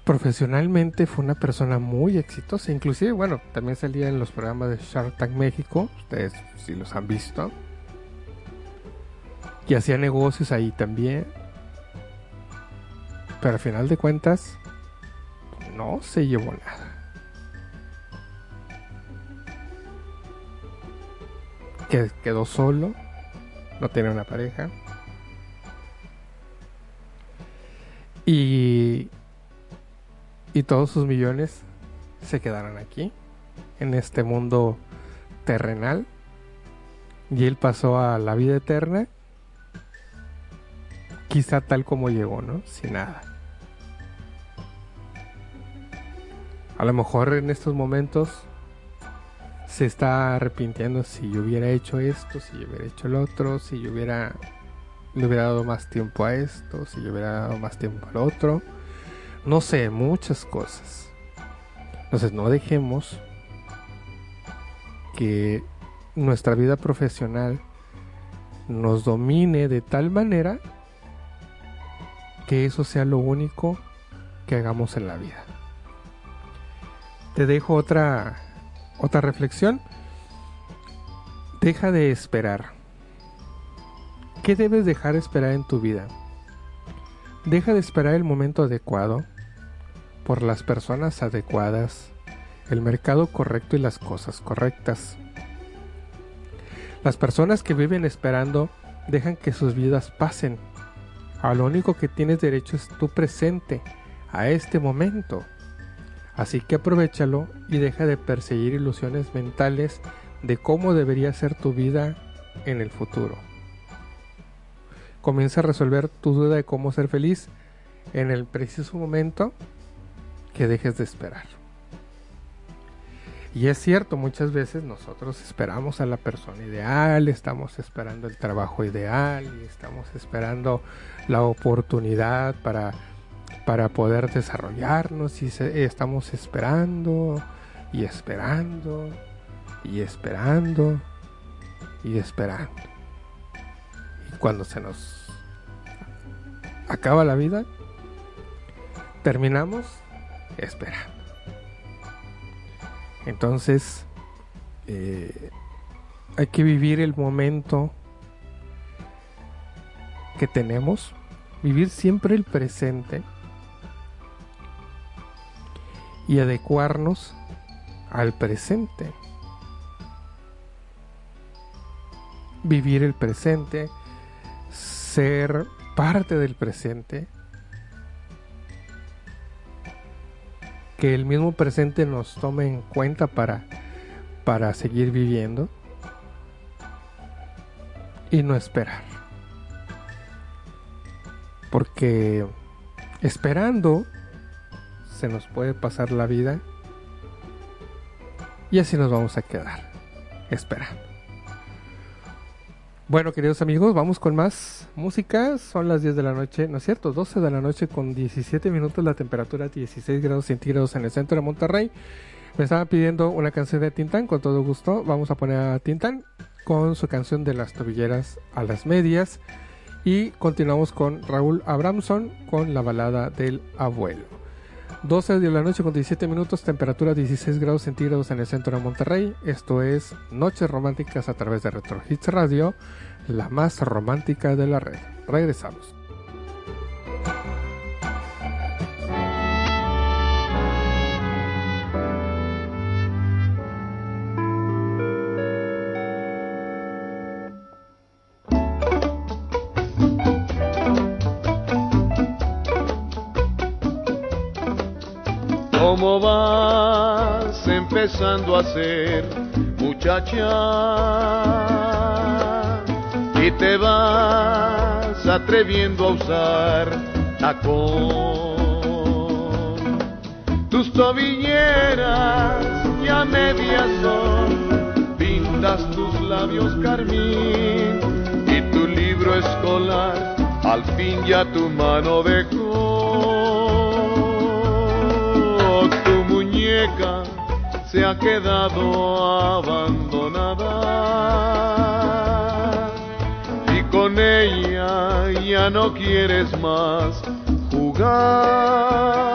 profesionalmente fue una persona muy exitosa, inclusive, bueno, también salía en los programas de Shark Tank México, ustedes si los han visto. Y hacía negocios ahí también. Pero al final de cuentas, no se llevó nada. que quedó solo, no tiene una pareja. Y, y todos sus millones se quedaron aquí, en este mundo terrenal. Y él pasó a la vida eterna, quizá tal como llegó, ¿no? Sin nada. A lo mejor en estos momentos se está arrepintiendo si yo hubiera hecho esto, si yo hubiera hecho el otro, si yo hubiera le hubiera dado más tiempo a esto, si yo hubiera dado más tiempo al otro. No sé, muchas cosas. Entonces no dejemos que nuestra vida profesional nos domine de tal manera que eso sea lo único que hagamos en la vida. Te dejo otra otra reflexión. Deja de esperar. ¿Qué debes dejar esperar en tu vida? Deja de esperar el momento adecuado, por las personas adecuadas, el mercado correcto y las cosas correctas. Las personas que viven esperando dejan que sus vidas pasen. A lo único que tienes derecho es tu presente, a este momento. Así que aprovechalo y deja de perseguir ilusiones mentales de cómo debería ser tu vida en el futuro. Comienza a resolver tu duda de cómo ser feliz en el preciso momento que dejes de esperar. Y es cierto, muchas veces nosotros esperamos a la persona ideal, estamos esperando el trabajo ideal y estamos esperando la oportunidad para para poder desarrollarnos y estamos esperando y esperando y esperando y esperando. Y cuando se nos acaba la vida, terminamos esperando. Entonces, eh, hay que vivir el momento que tenemos, vivir siempre el presente y adecuarnos al presente. Vivir el presente, ser parte del presente, que el mismo presente nos tome en cuenta para, para seguir viviendo y no esperar. Porque esperando se nos puede pasar la vida y así nos vamos a quedar esperando. Bueno, queridos amigos, vamos con más música. Son las 10 de la noche, ¿no es cierto? 12 de la noche con 17 minutos, la temperatura 16 grados centígrados en el centro de Monterrey. Me estaban pidiendo una canción de Tintán, con todo gusto. Vamos a poner a Tintán con su canción de las tobilleras a las medias. Y continuamos con Raúl Abramson con la balada del abuelo. 12 de la noche con 17 minutos, temperatura 16 grados centígrados en el centro de Monterrey. Esto es Noches Románticas a través de Retro Hits Radio, la más romántica de la red. Regresamos. ¿Cómo vas empezando a ser muchacha? Te vas atreviendo a usar tacón. Tus tobilleras ya medias son, pintas tus labios carmín y tu libro escolar al fin ya tu mano dejó tu muñeca se ha quedado abandonada con ella ya no quieres más jugar.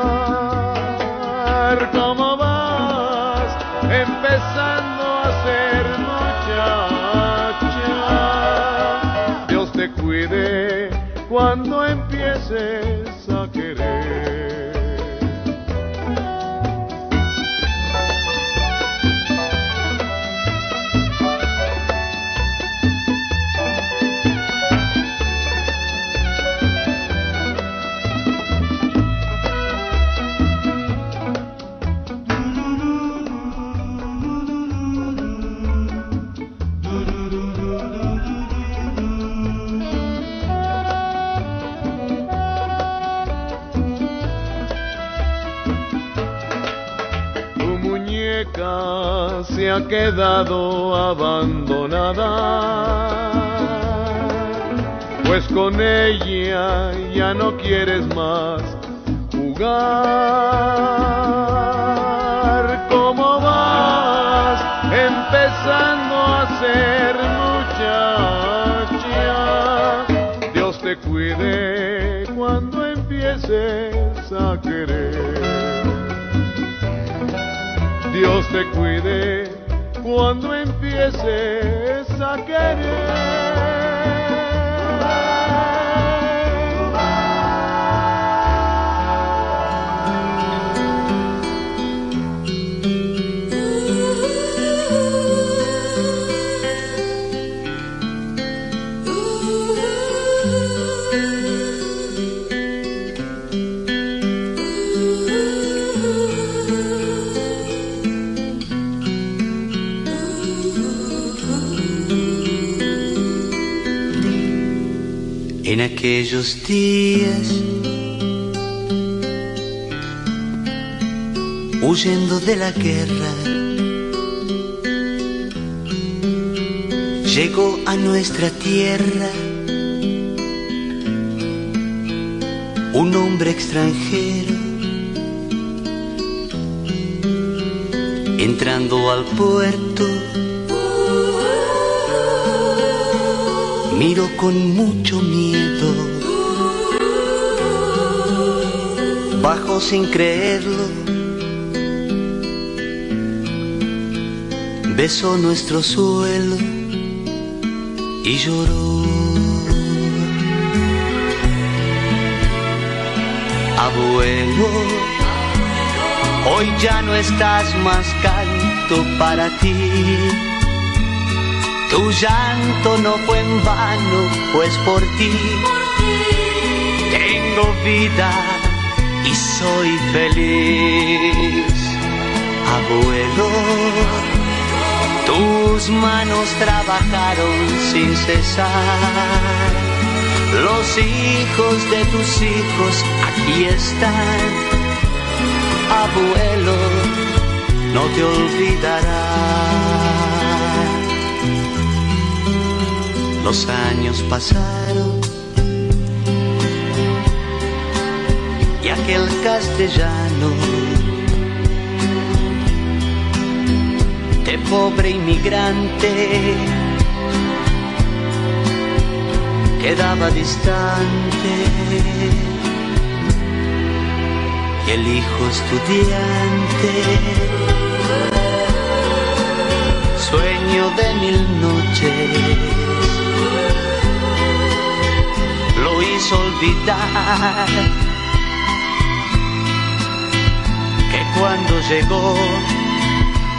Se ha quedado abandonada, pues con ella ya no quieres más jugar. ¿Cómo vas empezando a ser muchacha? Dios te cuide cuando empieces a querer. Dios te cuide empieces a En aquellos días, huyendo de la guerra, llegó a nuestra tierra un hombre extranjero. Entrando al puerto, miro con mucho miedo Bajo sin creerlo, besó nuestro suelo y lloró. Abuelo, hoy ya no estás más canto para ti. Tu llanto no fue en vano, pues por ti tengo vida y soy feliz. Abuelo, tus manos trabajaron sin cesar. Los hijos de tus hijos aquí están. Abuelo, no te olvidará. Los años pasaron y aquel castellano. De pobre inmigrante quedaba distante. Y el hijo estudiante sueño de mil noches lo hizo olvidar cuando llegó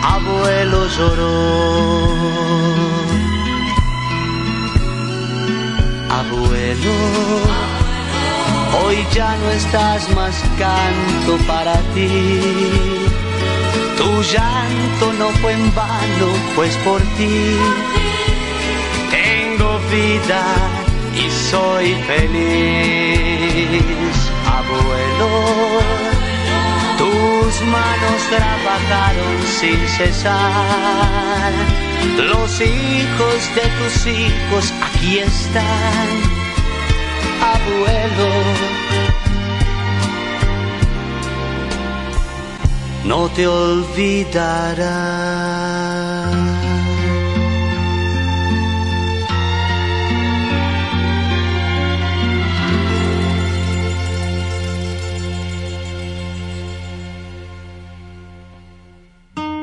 abuelo lloró. Abuelo hoy ya no estás más canto para ti. Tu llanto no fue en vano pues por ti. Tengo vida y soy feliz. Abuelo tus manos trabajaron sin cesar. Los hijos de tus hijos aquí están, abuelo. No te olvidará.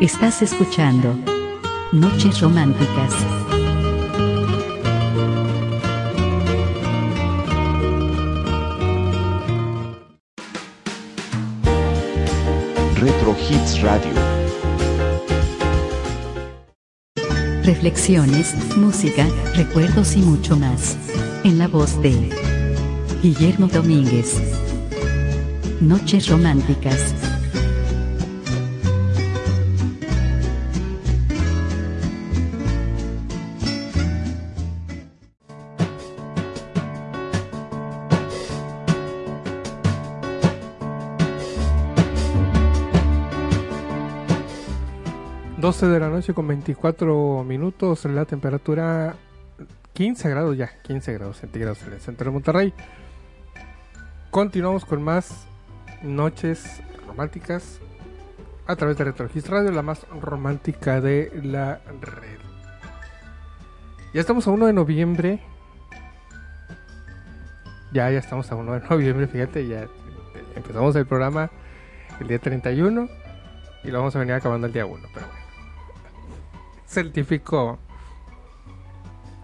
Estás escuchando Noches Románticas. Retro Hits Radio. Reflexiones, música, recuerdos y mucho más. En la voz de Guillermo Domínguez. Noches Románticas. De la noche con 24 minutos, la temperatura 15 grados ya, 15 grados centígrados en el centro de Monterrey. Continuamos con más noches románticas a través de Retro Radio, la más romántica de la red. Ya estamos a 1 de noviembre. Ya, ya estamos a 1 de (laughs) noviembre, fíjate, ya empezamos el programa el día 31 y lo vamos a venir acabando el día 1, pero bueno es el típico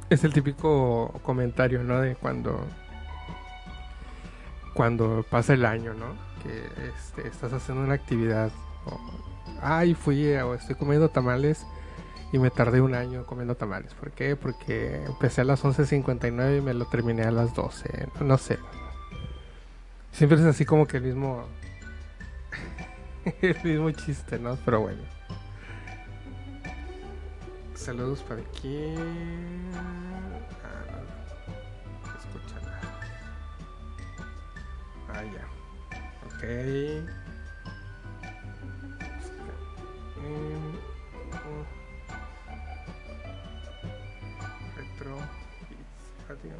es el típico comentario, ¿no? De cuando cuando pasa el año, ¿no? Que este, estás haciendo una actividad o, ay, fui o estoy comiendo tamales y me tardé un año comiendo tamales. ¿Por qué? Porque empecé a las 11.59 y me lo terminé a las 12. No sé. Siempre es así como que el mismo (laughs) el mismo chiste, ¿no? Pero bueno. Saludos para aquí. Ah, escucha nada. Ah, ya. Ok. Retro Radio.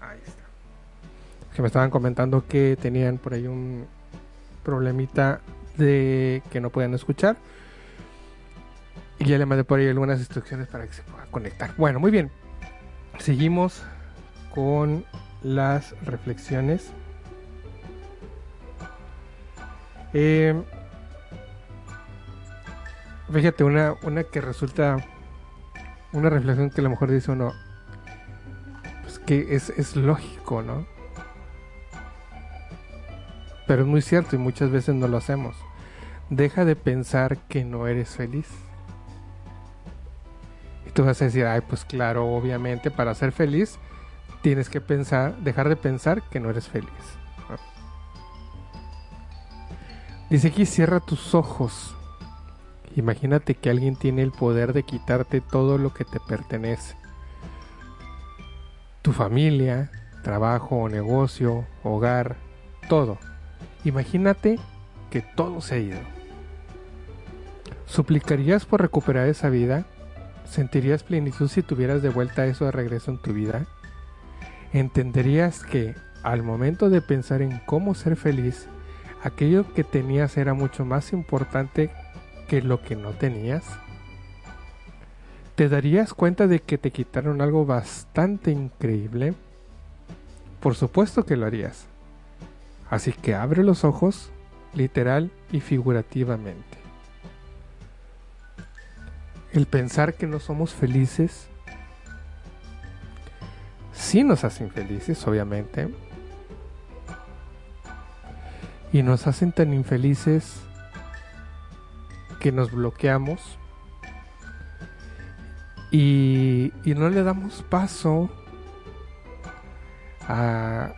Ahí está. Que me estaban comentando que tenían por ahí un problemita de que no podían escuchar. Y ya le mandé por ahí algunas instrucciones para que se pueda conectar. Bueno, muy bien. Seguimos con las reflexiones. Eh, fíjate, una, una que resulta una reflexión que a lo mejor dice uno, pues que es, es lógico, ¿no? Pero es muy cierto y muchas veces no lo hacemos. Deja de pensar que no eres feliz. Tú vas a decir, ay, pues claro, obviamente para ser feliz tienes que pensar, dejar de pensar que no eres feliz. Dice aquí, cierra tus ojos. Imagínate que alguien tiene el poder de quitarte todo lo que te pertenece. Tu familia, trabajo, negocio, hogar, todo. Imagínate que todo se ha ido. ¿Suplicarías por recuperar esa vida? ¿Sentirías plenitud si tuvieras de vuelta eso de regreso en tu vida? ¿Entenderías que al momento de pensar en cómo ser feliz, aquello que tenías era mucho más importante que lo que no tenías? ¿Te darías cuenta de que te quitaron algo bastante increíble? Por supuesto que lo harías. Así que abre los ojos, literal y figurativamente. El pensar que no somos felices sí nos hace infelices, obviamente. Y nos hacen tan infelices que nos bloqueamos y, y no le damos paso a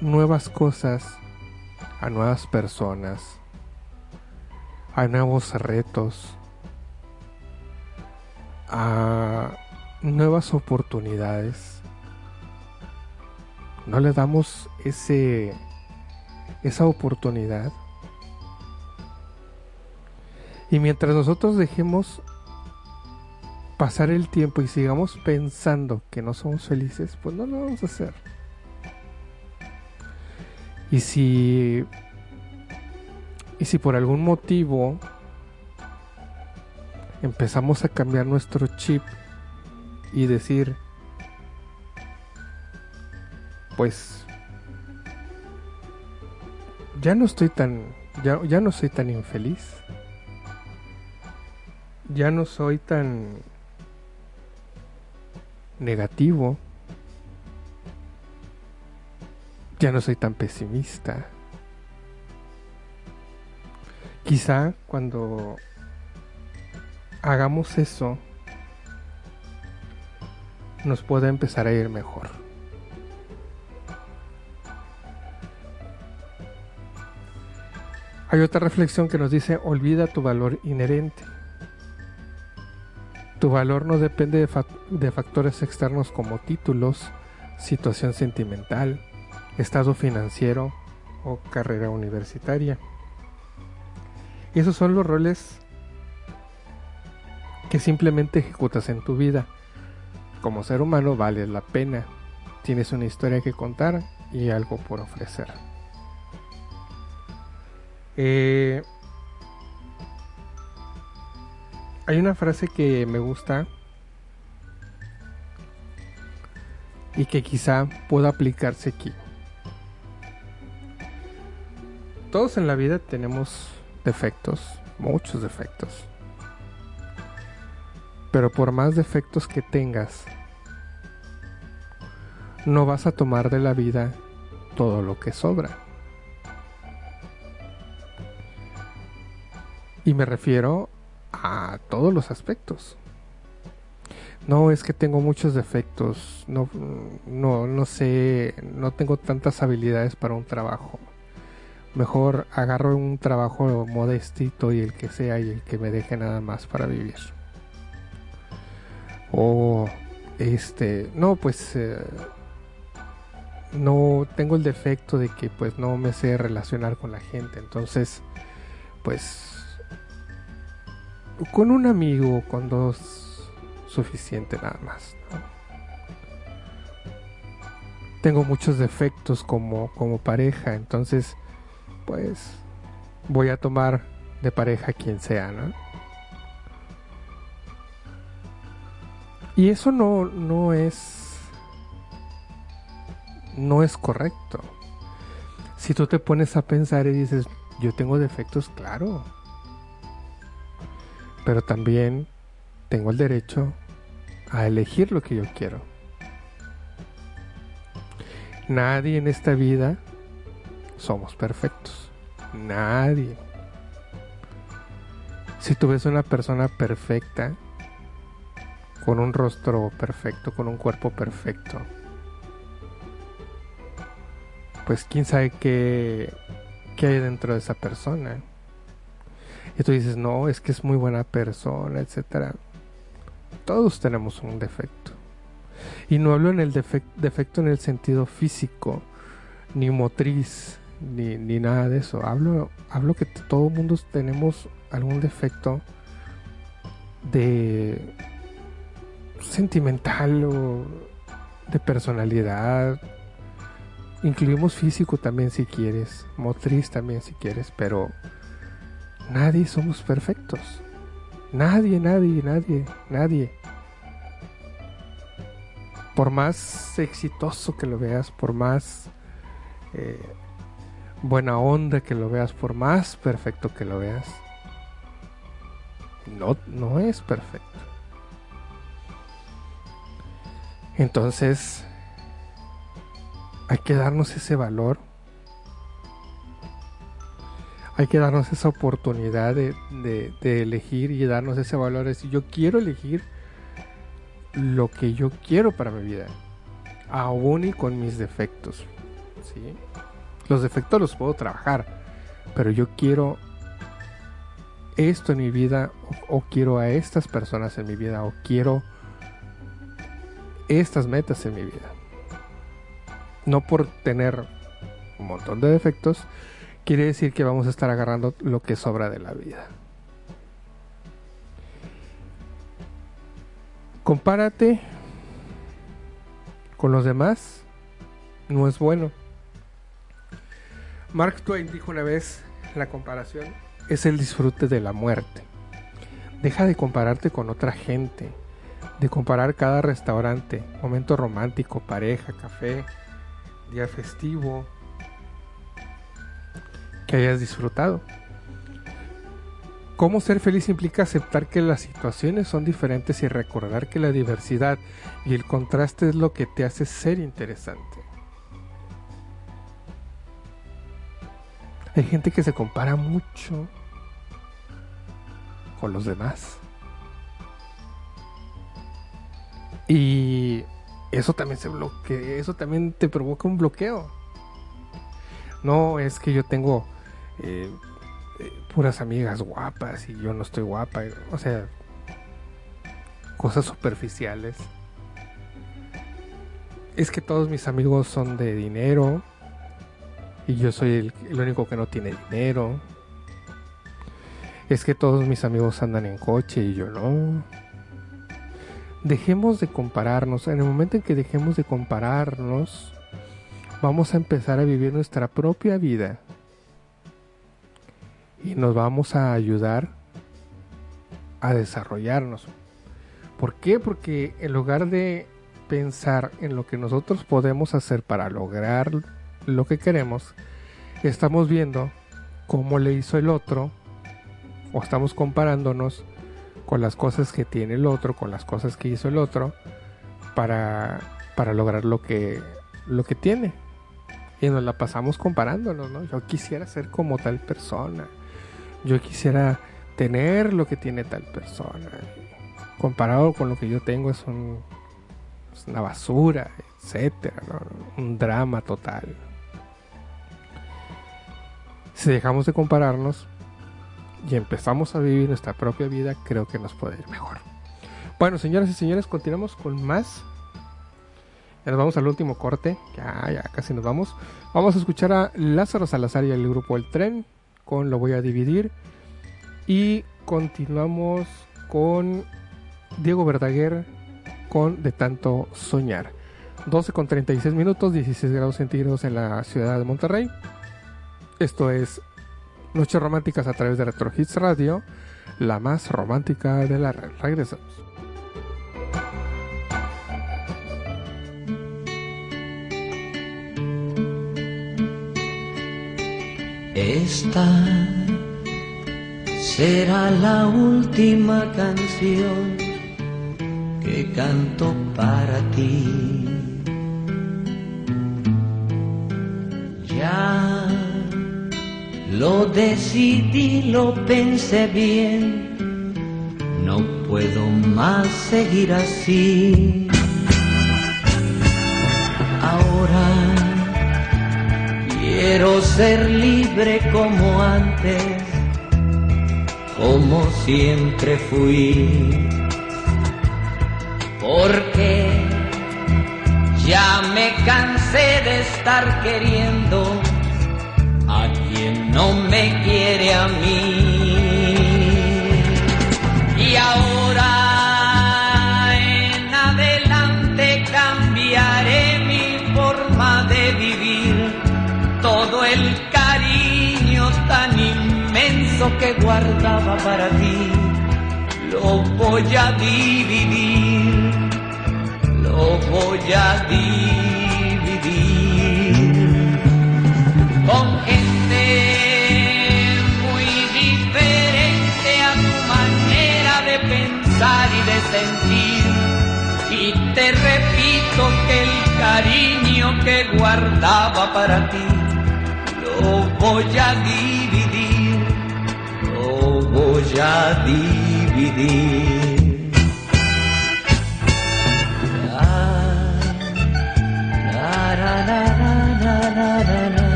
nuevas cosas, a nuevas personas, a nuevos retos, a nuevas oportunidades. No le damos ese esa oportunidad. Y mientras nosotros dejemos pasar el tiempo y sigamos pensando que no somos felices, pues no lo vamos a hacer. Y si y si por algún motivo empezamos a cambiar nuestro chip y decir pues ya no estoy tan ya, ya no soy tan infeliz. Ya no soy tan negativo. Ya no soy tan pesimista. Quizá cuando hagamos eso nos pueda empezar a ir mejor Hay otra reflexión que nos dice, olvida tu valor inherente. Tu valor no depende de, factores externos como títulos, situación sentimental, estado financiero o carrera universitaria. Esos son los roles que simplemente ejecutas en tu vida. Como ser humano vales la pena, tienes una historia que contar y algo por ofrecer. Eh, hay una frase que me gusta y que quizá pueda aplicarse aquí. Todos en la vida tenemos defectos, muchos defectos. Pero por más defectos que tengas, no vas a tomar de la vida todo lo que sobra. Y me refiero a todos los aspectos. No es que tengo muchos defectos, no, no, no sé, no tengo tantas habilidades para un trabajo. Mejor agarro un trabajo modestito y el que sea y el que me deje nada más para vivir. O este, no, pues eh, no tengo el defecto de que pues no me sé relacionar con la gente, entonces pues con un amigo, con dos, suficiente nada más. Tengo muchos defectos como, como pareja, entonces, pues, voy a tomar de pareja quien sea, ¿no? Y eso no, no es. No es correcto. Si tú te pones a pensar y dices, Yo tengo defectos, claro. Pero también tengo el derecho a elegir lo que yo quiero. Nadie en esta vida somos perfectos. Nadie. Si tú ves una persona perfecta, con un rostro perfecto, con un cuerpo perfecto, pues quién sabe qué, qué hay dentro de esa persona. Y tú dices, no, es que es muy buena persona, etcétera. Todos tenemos un defecto. Y no hablo en el defecto en el sentido físico, ni motriz, ni, ni nada de eso. Hablo, hablo que todo mundo tenemos algún defecto de sentimental o de personalidad. Incluimos físico también si quieres, motriz también si quieres, pero nadie somos perfectos. Nadie, nadie, nadie, nadie. Por más exitoso que lo veas, por más eh, buena onda que lo veas, por más perfecto que lo veas, no, no es perfecto. Entonces, hay que darnos ese valor. Hay que darnos esa oportunidad de, elegir y darnos ese valor. Es decir, yo quiero elegir lo que yo quiero para mi vida. Aún y con mis defectos. ¿sí? Los defectos los puedo trabajar. Pero yo quiero esto en mi vida. o quiero a estas personas en mi vida. O quiero estas metas en mi vida no por tener un montón de defectos, quiere decir que vamos a estar agarrando lo que sobra de la vida. Compárate con los demás, no es bueno. Mark Twain dijo una vez, la comparación es el disfrute de la muerte. Deja de compararte con otra gente, de comparar cada restaurante, momento romántico, pareja, café, día festivo que hayas disfrutado. Cómo ser feliz implica aceptar que las situaciones son diferentes y recordar que la diversidad y el contraste es lo que te hace ser interesante. Hay gente que se compara mucho con los demás. Y eso también se bloquea, eso también te provoca un bloqueo. No es que yo tengo eh, eh, puras amigas guapas y yo no estoy guapa, o sea, cosas superficiales. Es que todos mis amigos son de dinero y yo soy el, el único que no tiene dinero. Es que todos mis amigos andan en coche y yo no dejemos de compararnos. En el momento en que dejemos de compararnos, vamos a empezar a vivir nuestra propia vida. Y nos vamos a ayudar a desarrollarnos. ¿Por qué? Porque en lugar de pensar en lo que nosotros podemos hacer para lograr lo que queremos, estamos viendo cómo le hizo el otro o estamos comparándonos con las cosas que tiene el otro, con las cosas que hizo el otro, para, para lograr lo que, lo que tiene. Y nos la pasamos comparándonos, ¿no? Yo quisiera ser como tal persona. Yo quisiera tener lo que tiene tal persona. Comparado con lo que yo tengo es, un, es una basura, etcétera, Un drama total. Si dejamos de compararnos, y empezamos a vivir nuestra propia vida, creo que nos puede ir mejor. Bueno, señoras y señores, continuamos con más. Ya nos vamos al último corte. Ya, ya casi nos vamos. Vamos a escuchar a Lázaro Salazar y el grupo El Tren con Lo Voy a Dividir. Y continuamos con Diego Verdaguer con De Tanto Soñar. 12 con 36 minutos, 16 grados centígrados en la ciudad de Monterrey. Esto es Noches románticas a través de Retro Hits Radio, la más romántica de la red. Regresamos. Esta será la última canción que canto para ti. Lo decidí, lo pensé bien, no puedo más seguir así. Ahora quiero ser libre como antes, como siempre fui. Porque ya me cansé de estar queriendo no me quiere a mí. Y ahora en adelante cambiaré mi forma de vivir. Todo el cariño tan inmenso que guardaba para ti, lo voy a dividir, lo voy a dividir sentir. Y te repito que el cariño que guardaba para ti lo voy a dividir, lo voy a dividir.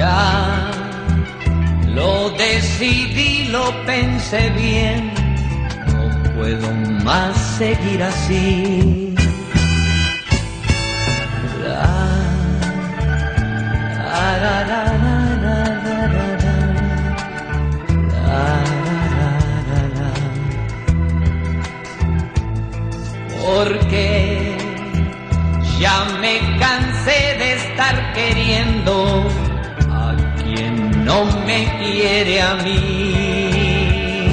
Ya lo decidí, lo pensé bien, no puedo más seguir así. Porque ya me cansé de estar queriendo no me quiere a mí.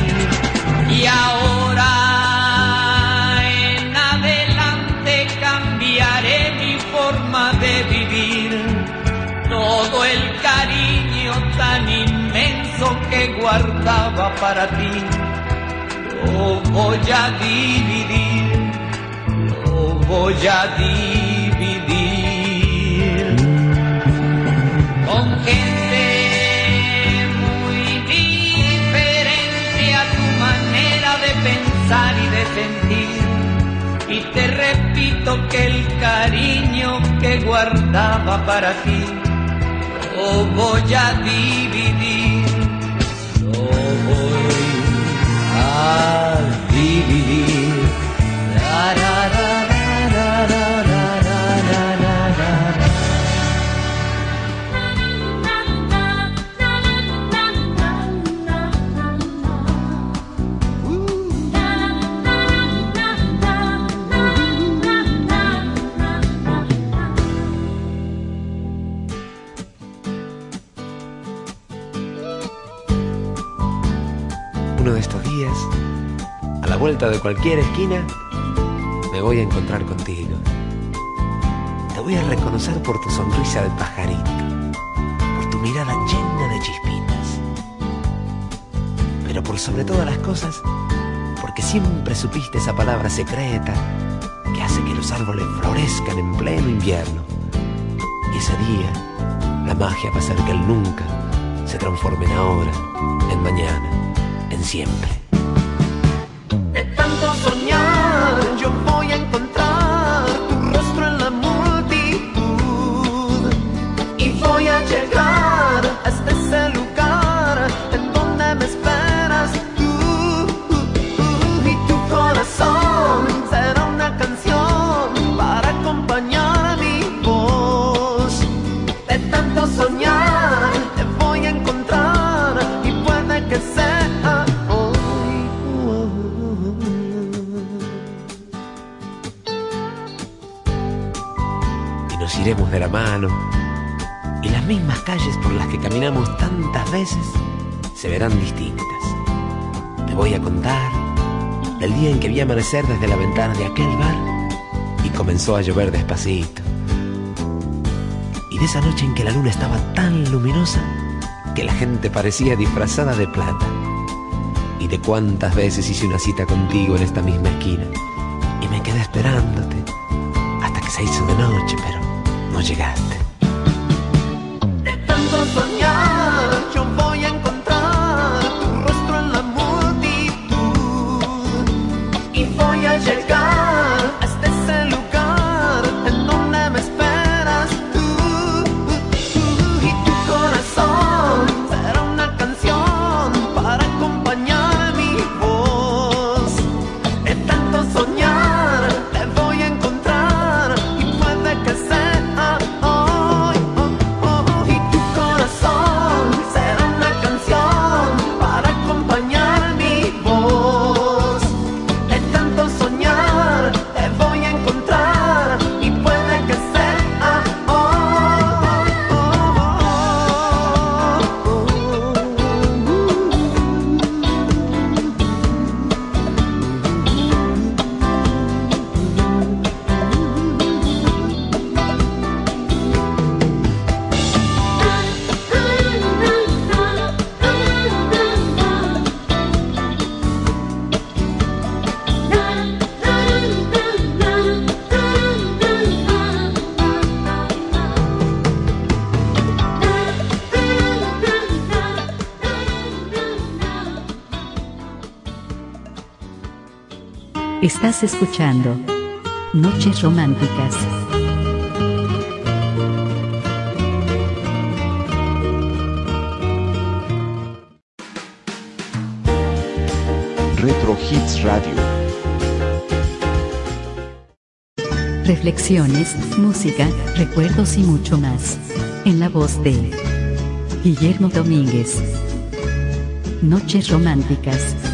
Y ahora en adelante cambiaré mi forma de vivir. Todo el cariño tan inmenso que guardaba para ti, lo voy a dividir lo voy a dividir y de. Y te repito que el cariño que guardaba para ti lo voy a dividir, lo voy a vuelta de cualquier esquina, me voy a encontrar contigo. Te voy a reconocer por tu sonrisa de pajarito, por tu mirada llena de chispitas. Pero por sobre todas las cosas, porque siempre supiste esa palabra secreta que hace que los árboles florezcan en pleno invierno. Y ese día, la magia va a que el nunca se transforme en ahora, en mañana, en siempre santos son iremos de la mano. Y las mismas calles por las que caminamos tantas veces se verán distintas. Te voy a contar del día en que vi amanecer desde la ventana de aquel bar y comenzó a llover despacito. Y de esa noche en que la luna estaba tan luminosa que la gente parecía disfrazada de plata. Y de cuántas veces hice una cita contigo en esta misma esquina y me quedé esperándote hasta que se hizo de noche, pero no llegaste. De tanto soñar, Estás escuchando Noches Románticas. Retro Hits Radio. Reflexiones, música, recuerdos y mucho más. En la voz de Guillermo Domínguez. Noches Románticas.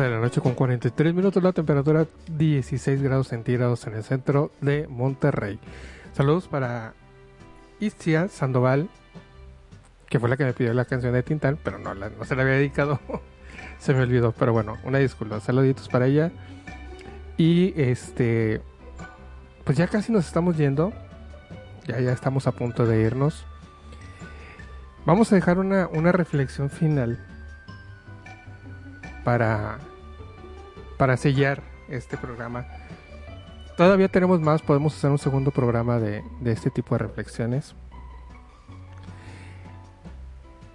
De la noche con 43 minutos, la temperatura 16 grados centígrados en el centro de Monterrey. Saludos para Istia Sandoval, que fue la que me pidió la canción de Tintán, pero no, la- no se la había dedicado, (laughs) se me olvidó, pero bueno, una disculpa, saluditos para ella. Y este, pues ya casi nos estamos yendo, ya, ya estamos a punto de irnos. Vamos a dejar una, una reflexión final para, para sellar este programa. Todavía tenemos más, podemos hacer un segundo programa de, de este tipo de reflexiones.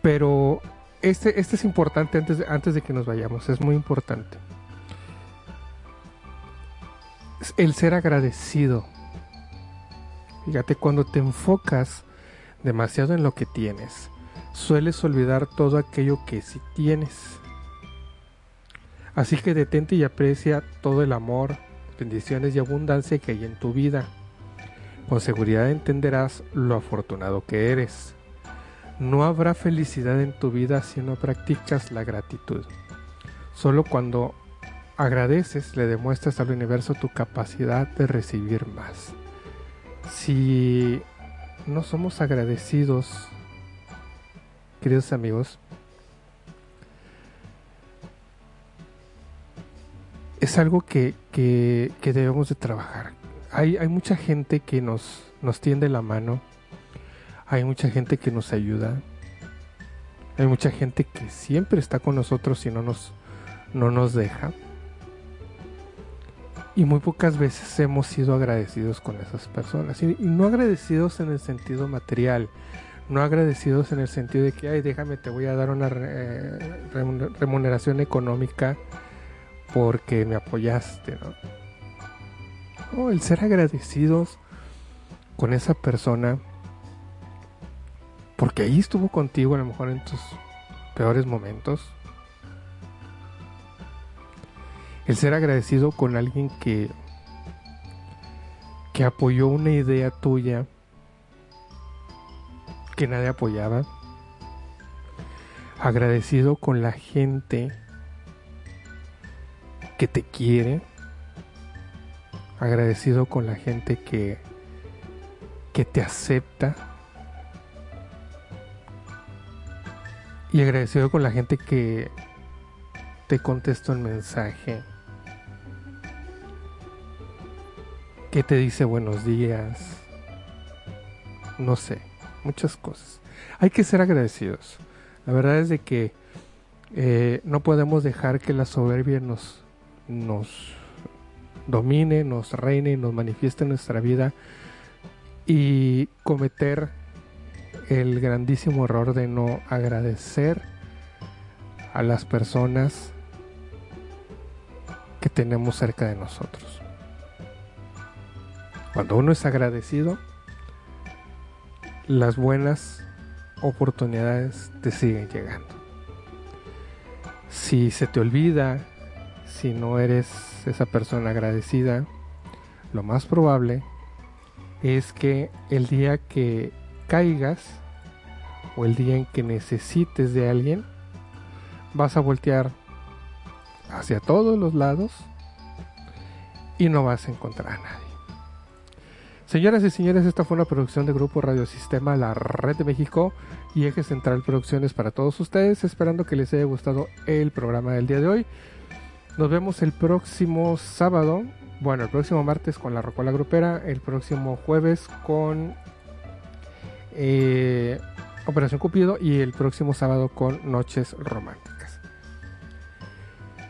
Pero este, este es importante antes de, antes de que nos vayamos, es muy importante. El ser agradecido. Fíjate, cuando te enfocas demasiado en lo que tienes, sueles olvidar todo aquello que sí tienes. Así que detente y aprecia todo el amor, bendiciones y abundancia que hay en tu vida. Con seguridad entenderás lo afortunado que eres. No habrá felicidad en tu vida si no practicas la gratitud. Solo cuando agradeces le demuestras al universo tu capacidad de recibir más. Si no somos agradecidos, queridos amigos, es algo que, que- debemos de trabajar. Hay, hay mucha gente que nos, nos tiende la mano, hay mucha gente que nos ayuda, hay mucha gente que siempre está con nosotros y no nos, no nos deja. Y muy pocas veces hemos sido agradecidos con esas personas. Y, no agradecidos en el sentido material, no agradecidos en el sentido de que, ay, déjame, te voy a dar una remun- remuneración económica porque me apoyaste, ¿no? No, el ser agradecidos con esa persona porque ahí estuvo contigo a lo mejor en tus peores momentos. El ser agradecido con alguien que que apoyó una idea tuya que nadie apoyaba. Agradecido con la gente que te quiere. Agradecido con la gente que, que te acepta. y agradecido con la gente que te contesta un mensaje, que te dice buenos días, no sé, muchas cosas. Hay que ser agradecidos. La verdad es de que eh, no podemos dejar que la soberbia nos, nos domine, nos reine nos manifieste en nuestra vida y cometer el grandísimo error de no agradecer a las personas que tenemos cerca de nosotros. Cuando uno es agradecido, las buenas oportunidades te siguen llegando. Si se te olvida, si no eres esa persona agradecida, lo más probable es que el día que caigas o el día en que necesites de alguien, vas a voltear hacia todos los lados y no vas a encontrar a nadie. Señoras y señores, esta fue una producción de Grupo Radiosistema, la Red de México y Eje Central Producciones para todos ustedes, esperando que les haya gustado el programa del día de hoy. Nos vemos el próximo sábado, bueno, el próximo martes con la Rocola Grupera, el próximo jueves con eh, Operación Cupido. Y el próximo sábado con Noches Románticas.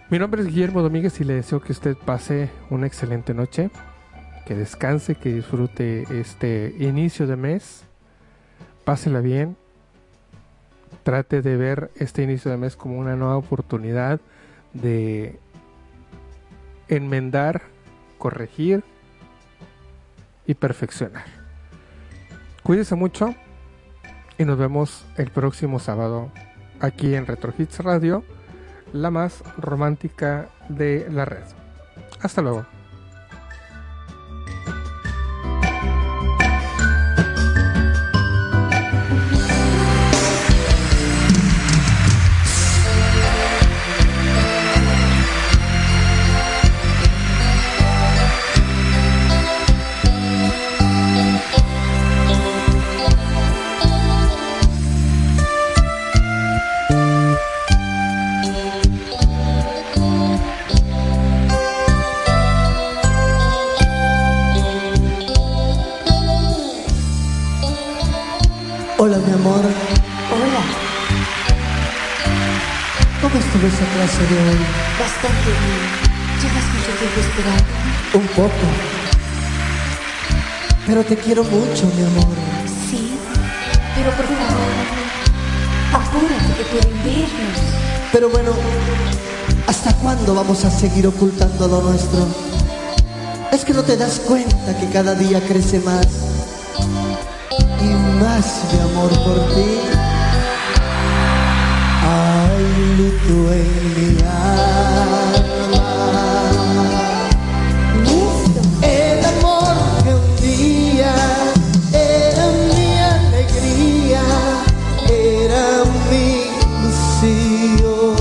Mi nombre es Guillermo Domínguez y le deseo que usted pase una excelente noche. Que descanse, que disfrute este inicio de mes, pásela bien, trate de ver este inicio de mes como una nueva oportunidad de enmendar, corregir y perfeccionar. Cuídese mucho y nos vemos el próximo sábado aquí en Retro Hits Radio, la más romántica de la red. Hasta luego. Bien. Llevas mucho tiempo esperando. Un poco. Pero te quiero mucho, mi amor. Sí, pero por favor, apúrate que pueden vernos. Pero bueno, ¿hasta cuándo vamos a seguir ocultando lo nuestro? Es que no te das cuenta que cada día crece más y más mi amor por ti. El amor que un día era mi alegría, era mi ilusión.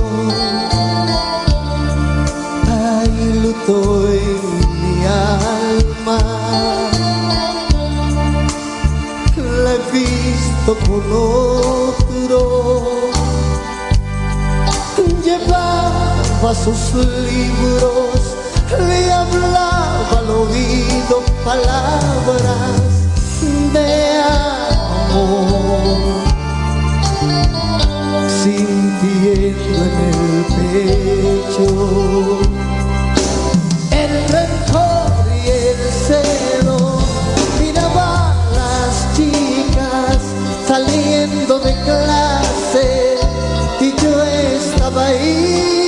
Hay luto en mi alma. La he visto con. Llevaba sus libros, le hablaba al oído palabras de amor. Sintiendo en el pecho el rencor y el celo miraba a las chicas saliendo de clase y yo estaba ahí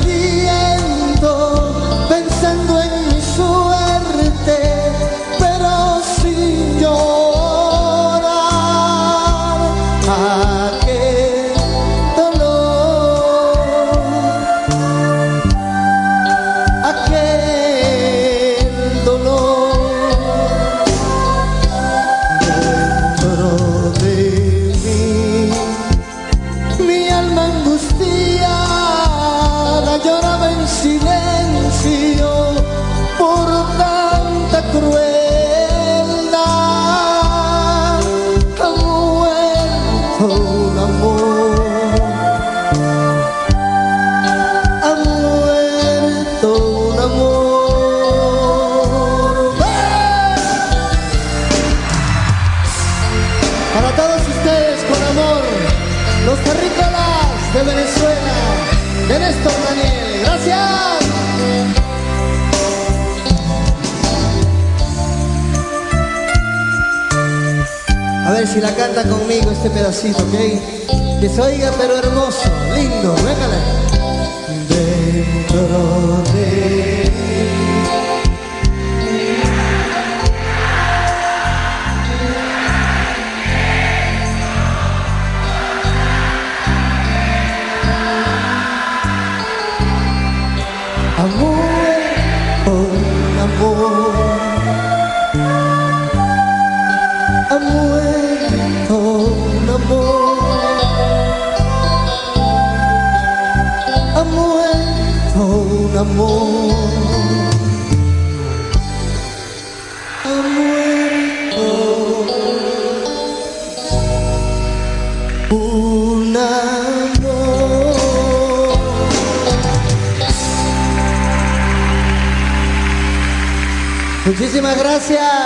sin aliento pensando si la canta conmigo este pedacito, ¿ok? Que se oiga pero hermoso, lindo, véngale. Muchísimas gracias.